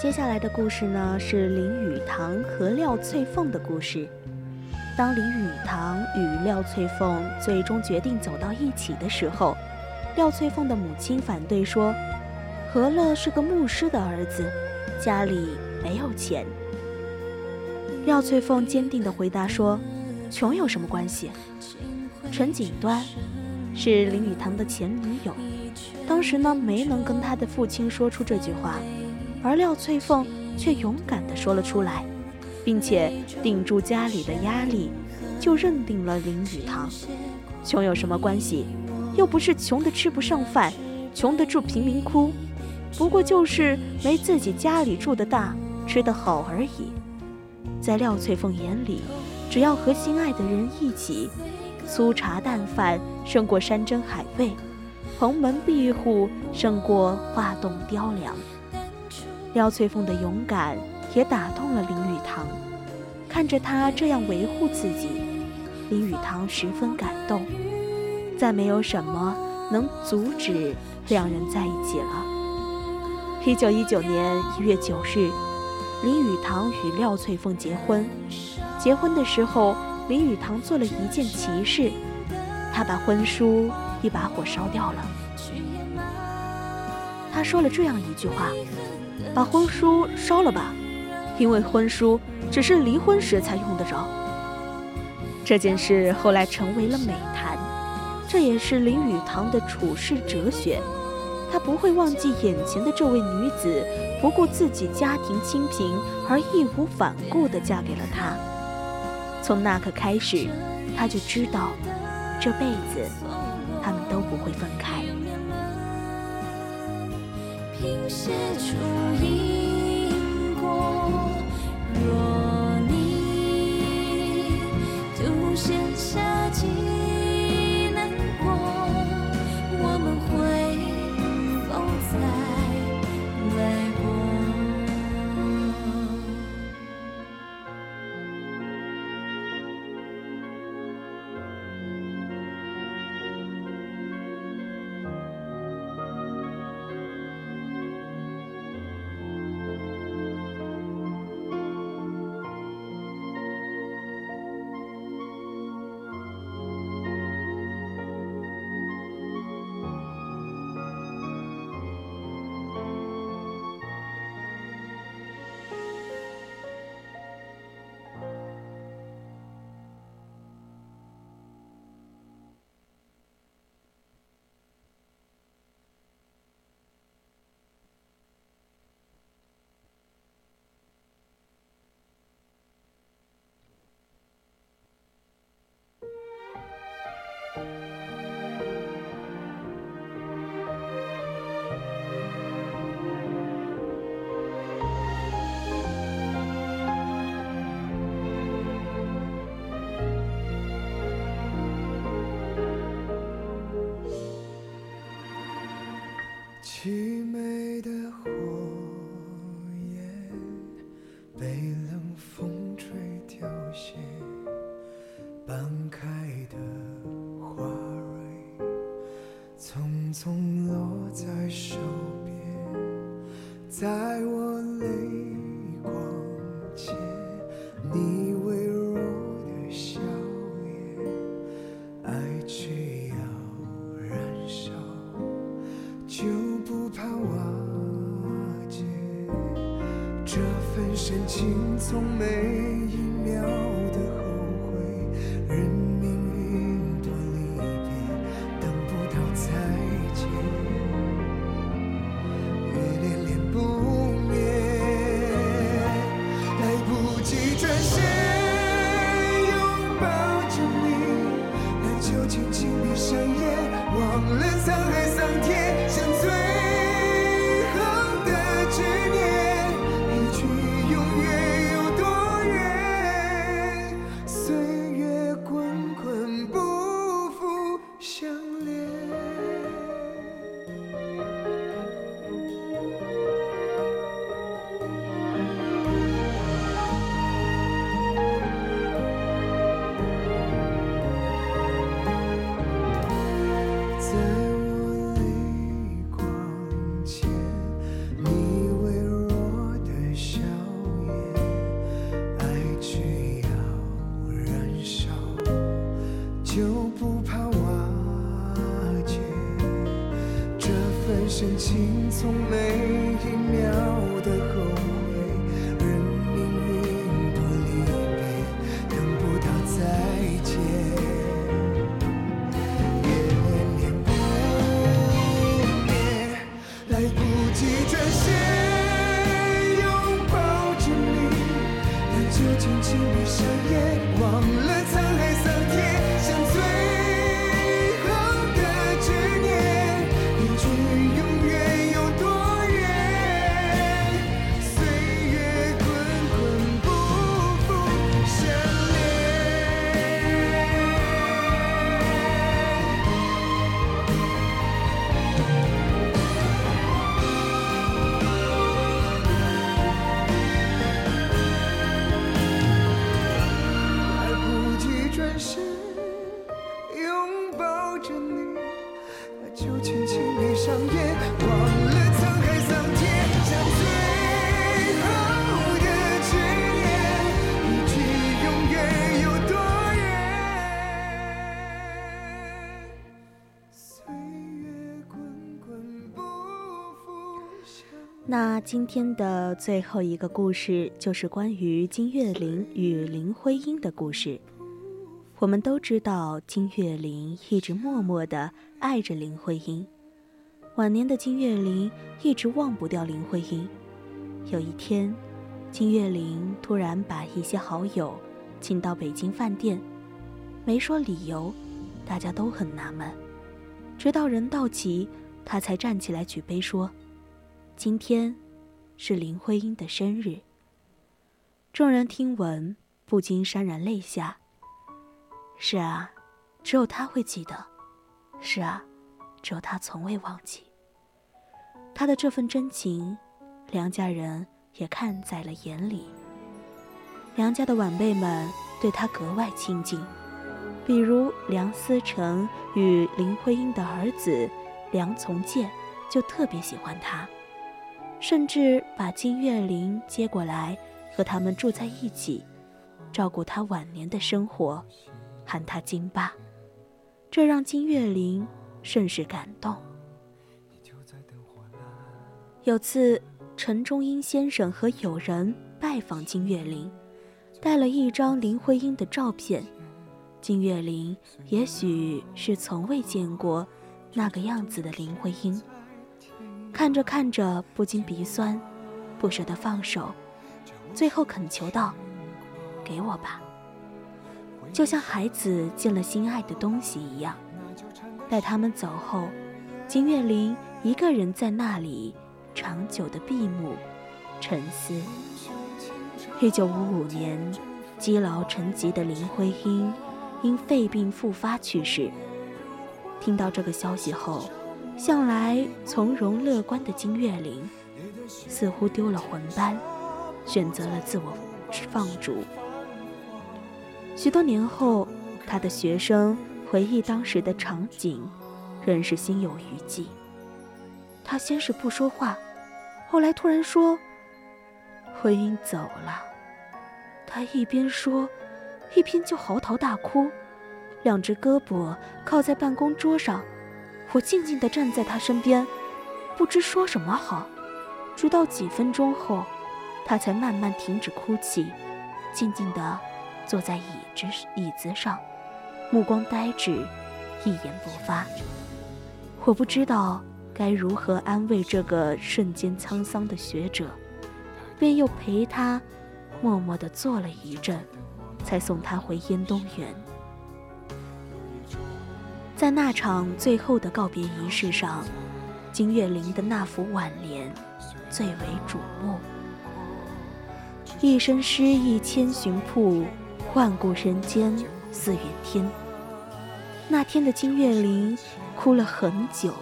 接下来的故事呢，是林语堂和廖翠凤的故事。当林语堂与廖翠凤最终决定走到一起的时候，廖翠凤的母亲反对说：“何乐是个牧师的儿子，家里没有钱。”廖翠凤坚定地回答说：“穷有什么关系？”陈锦端是林语堂的前女友，当时呢没能跟他的父亲说出这句话。而廖翠凤却勇敢地说了出来，并且顶住家里的压力，就认定了林语堂。穷有什么关系？又不是穷得吃不上饭，穷得住贫民窟，不过就是没自己家里住的大、吃得好而已。在廖翠凤眼里，只要和心爱的人一起，粗茶淡饭胜过山珍海味，蓬门闭户胜过画栋雕梁。廖翠凤的勇敢也打动了林语堂，看着她这样维护自己，林语堂十分感动。再没有什么能阻止两人在一起了。一九一九年一月九日，林语堂与廖翠凤结婚。结婚的时候，林语堂做了一件奇事，他把婚书一把火烧掉了。他说了这样一句话。把婚书烧了吧，因为婚书只是离婚时才用得着。这件事后来成为了美谈，这也是林语堂的处世哲学。他不会忘记眼前的这位女子，不顾自己家庭清贫而义无反顾地嫁给了他。从那刻开始，他就知道，这辈子他们都不会分开。拼写出因果。若你独显凄今天的最后一个故事就是关于金岳霖与林徽因的故事。我们都知道，金岳霖一直默默地爱着林徽因。晚年的金岳霖一直忘不掉林徽因。有一天，金岳霖突然把一些好友请到北京饭店，没说理由，大家都很纳闷。直到人到齐，他才站起来举杯说：“今天是林徽因的生日。”众人听闻，不禁潸然泪下。是啊，只有他会记得；是啊，只有他从未忘记。他的这份真情，梁家人也看在了眼里。梁家的晚辈们对他格外亲近，比如梁思成与林徽因的儿子梁从诫就特别喜欢他，甚至把金岳霖接过来和他们住在一起，照顾他晚年的生活，喊他金爸，这让金岳霖甚是感动。有次，陈中英先生和友人拜访金岳霖，带了一张林徽因的照片。金岳霖也许是从未见过那个样子的林徽因，看着看着不禁鼻酸，不舍得放手，最后恳求道：“给我吧。”就像孩子见了心爱的东西一样。待他们走后，金岳霖一个人在那里长久的闭目沉思。一九五五年，积劳成疾的林徽因因肺病复发去世。听到这个消息后，向来从容乐观的金岳霖似乎丢了魂般，选择了自我放逐。许多年后，他的学生回忆当时的场景，仍是心有余悸。他先是不说话，后来突然说：“徽因走了。”他一边说，一边就嚎啕大哭，两只胳膊靠在办公桌上。我静静地站在他身边，不知说什么好。直到几分钟后，他才慢慢停止哭泣，静静地坐在椅子椅子上，目光呆滞，一言不发。我不知道该如何安慰这个瞬间沧桑的学者，便又陪他默默地坐了一阵，才送他回燕东园。在那场最后的告别仪式上，金岳霖的那幅挽联最为瞩目：“一生诗意千寻瀑，万古人间似云天。”那天的金岳霖哭了很久，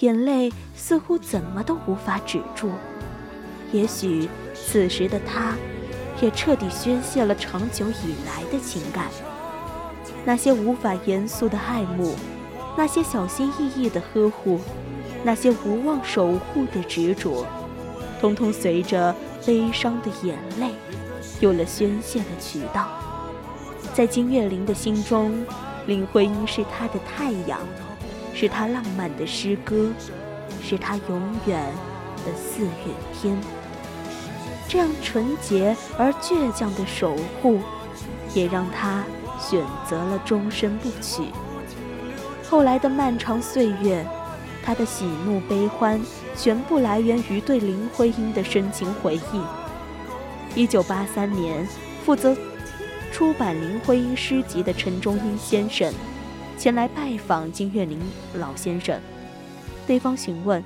眼泪似乎怎么都无法止住。也许此时的他，也彻底宣泄了长久以来的情感。那些无法严肃的爱慕，那些小心翼翼的呵护，那些无望守护的执着，统统随着悲伤的眼泪，有了宣泄的渠道。在金岳霖的心中，林徽因是他的太阳，是他浪漫的诗歌，是他永远的四月天。这样纯洁而倔强的守护，也让他选择了终身不娶。后来的漫长岁月，他的喜怒悲欢全部来源于对林徽因的深情回忆。一九八三年，负责出版林徽因诗集的陈中英先生前来拜访金岳霖老先生，对方询问。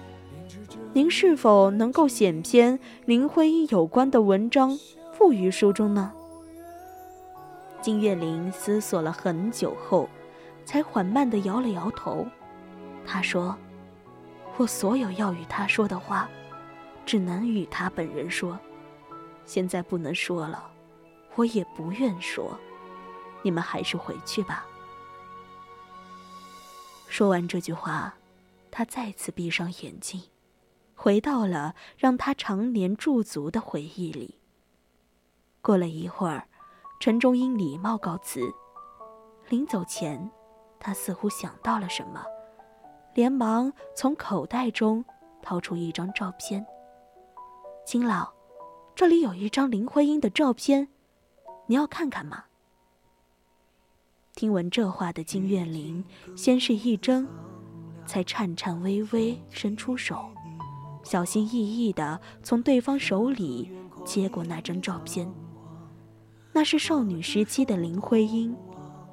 您是否能够选篇林徽因有关的文章附于书中呢？金岳霖思索了很久后，才缓慢地摇了摇头。他说：“我所有要与他说的话，只能与他本人说，现在不能说了，我也不愿说。你们还是回去吧。”说完这句话，他再次闭上眼睛。回到了让他常年驻足的回忆里。过了一会儿，陈忠英礼貌告辞。临走前，他似乎想到了什么，连忙从口袋中掏出一张照片。金老，这里有一张林徽因的照片，你要看看吗？听闻这话的金岳霖先是一怔，才颤颤巍巍伸出手。小心翼翼地从对方手里接过那张照片。那是少女时期的林徽因，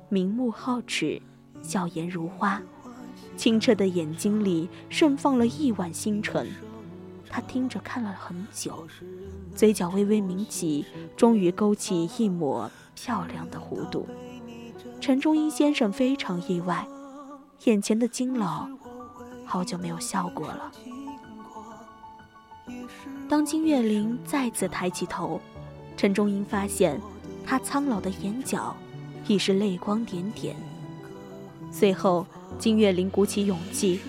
明目皓齿，笑颜如花，清澈的眼睛里盛放了亿万星辰。他听着看了很久，嘴角微微抿起，终于勾起一抹漂亮的弧度。陈忠英先生非常意外，眼前的金老，好久没有笑过了。当金岳霖再次抬起头，陈忠英发现他苍老的眼角已是泪光点点。随后，金岳霖鼓起勇气，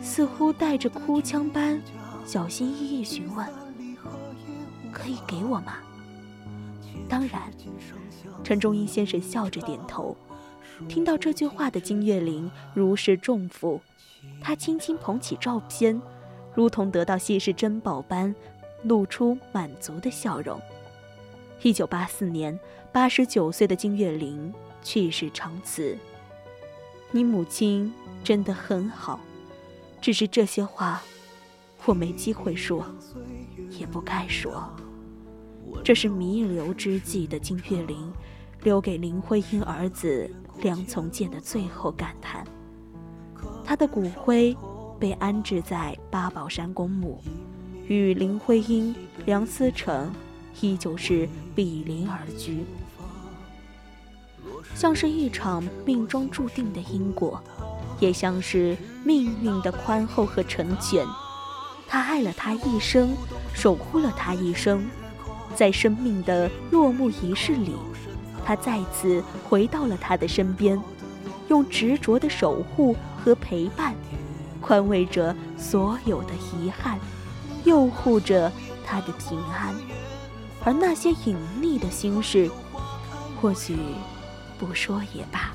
似乎带着哭腔般小心翼翼询问：“可以给我吗？”当然，陈忠英先生笑着点头。听到这句话的金岳霖如释重负，他轻轻捧起照片。如同得到稀世珍宝般，露出满足的笑容。一九八四年，八十九岁的金岳霖去世长辞。你母亲真的很好，只是这些话，我没机会说，也不该说。这是弥留之际的金岳霖，留给林徽因儿子梁从诫的最后感叹。他的骨灰。被安置在八宝山公墓，与林徽因、梁思成依旧是比邻而居，像是一场命中注定的因果，也像是命运的宽厚和成全。他爱了她一生，守护了她一生，在生命的落幕仪式里，他再次回到了她的身边，用执着的守护和陪伴。宽慰着所有的遗憾，佑护着他的平安，而那些隐匿的心事，或许不说也罢。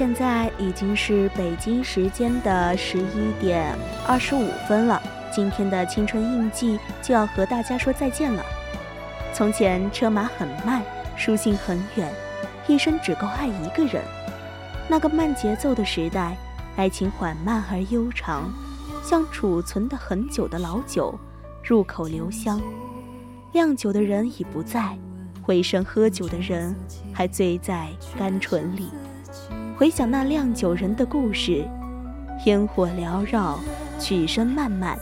现在已经是北京时间的十一点二十五分了，今天的青春印记就要和大家说再见了。从前车马很慢，书信很远，一生只够爱一个人。那个慢节奏的时代，爱情缓慢而悠长，像储存的很久的老酒，入口留香。酿酒的人已不在，回身喝酒的人还醉在甘醇里。回想那酿酒人的故事，烟火缭绕，曲声漫漫，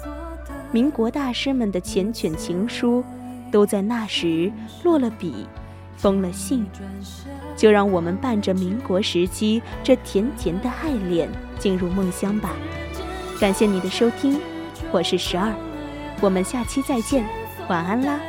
民国大师们的缱绻情书，都在那时落了笔，封了信。就让我们伴着民国时期这甜甜的爱恋进入梦乡吧。感谢你的收听，我是十二，我们下期再见，晚安啦。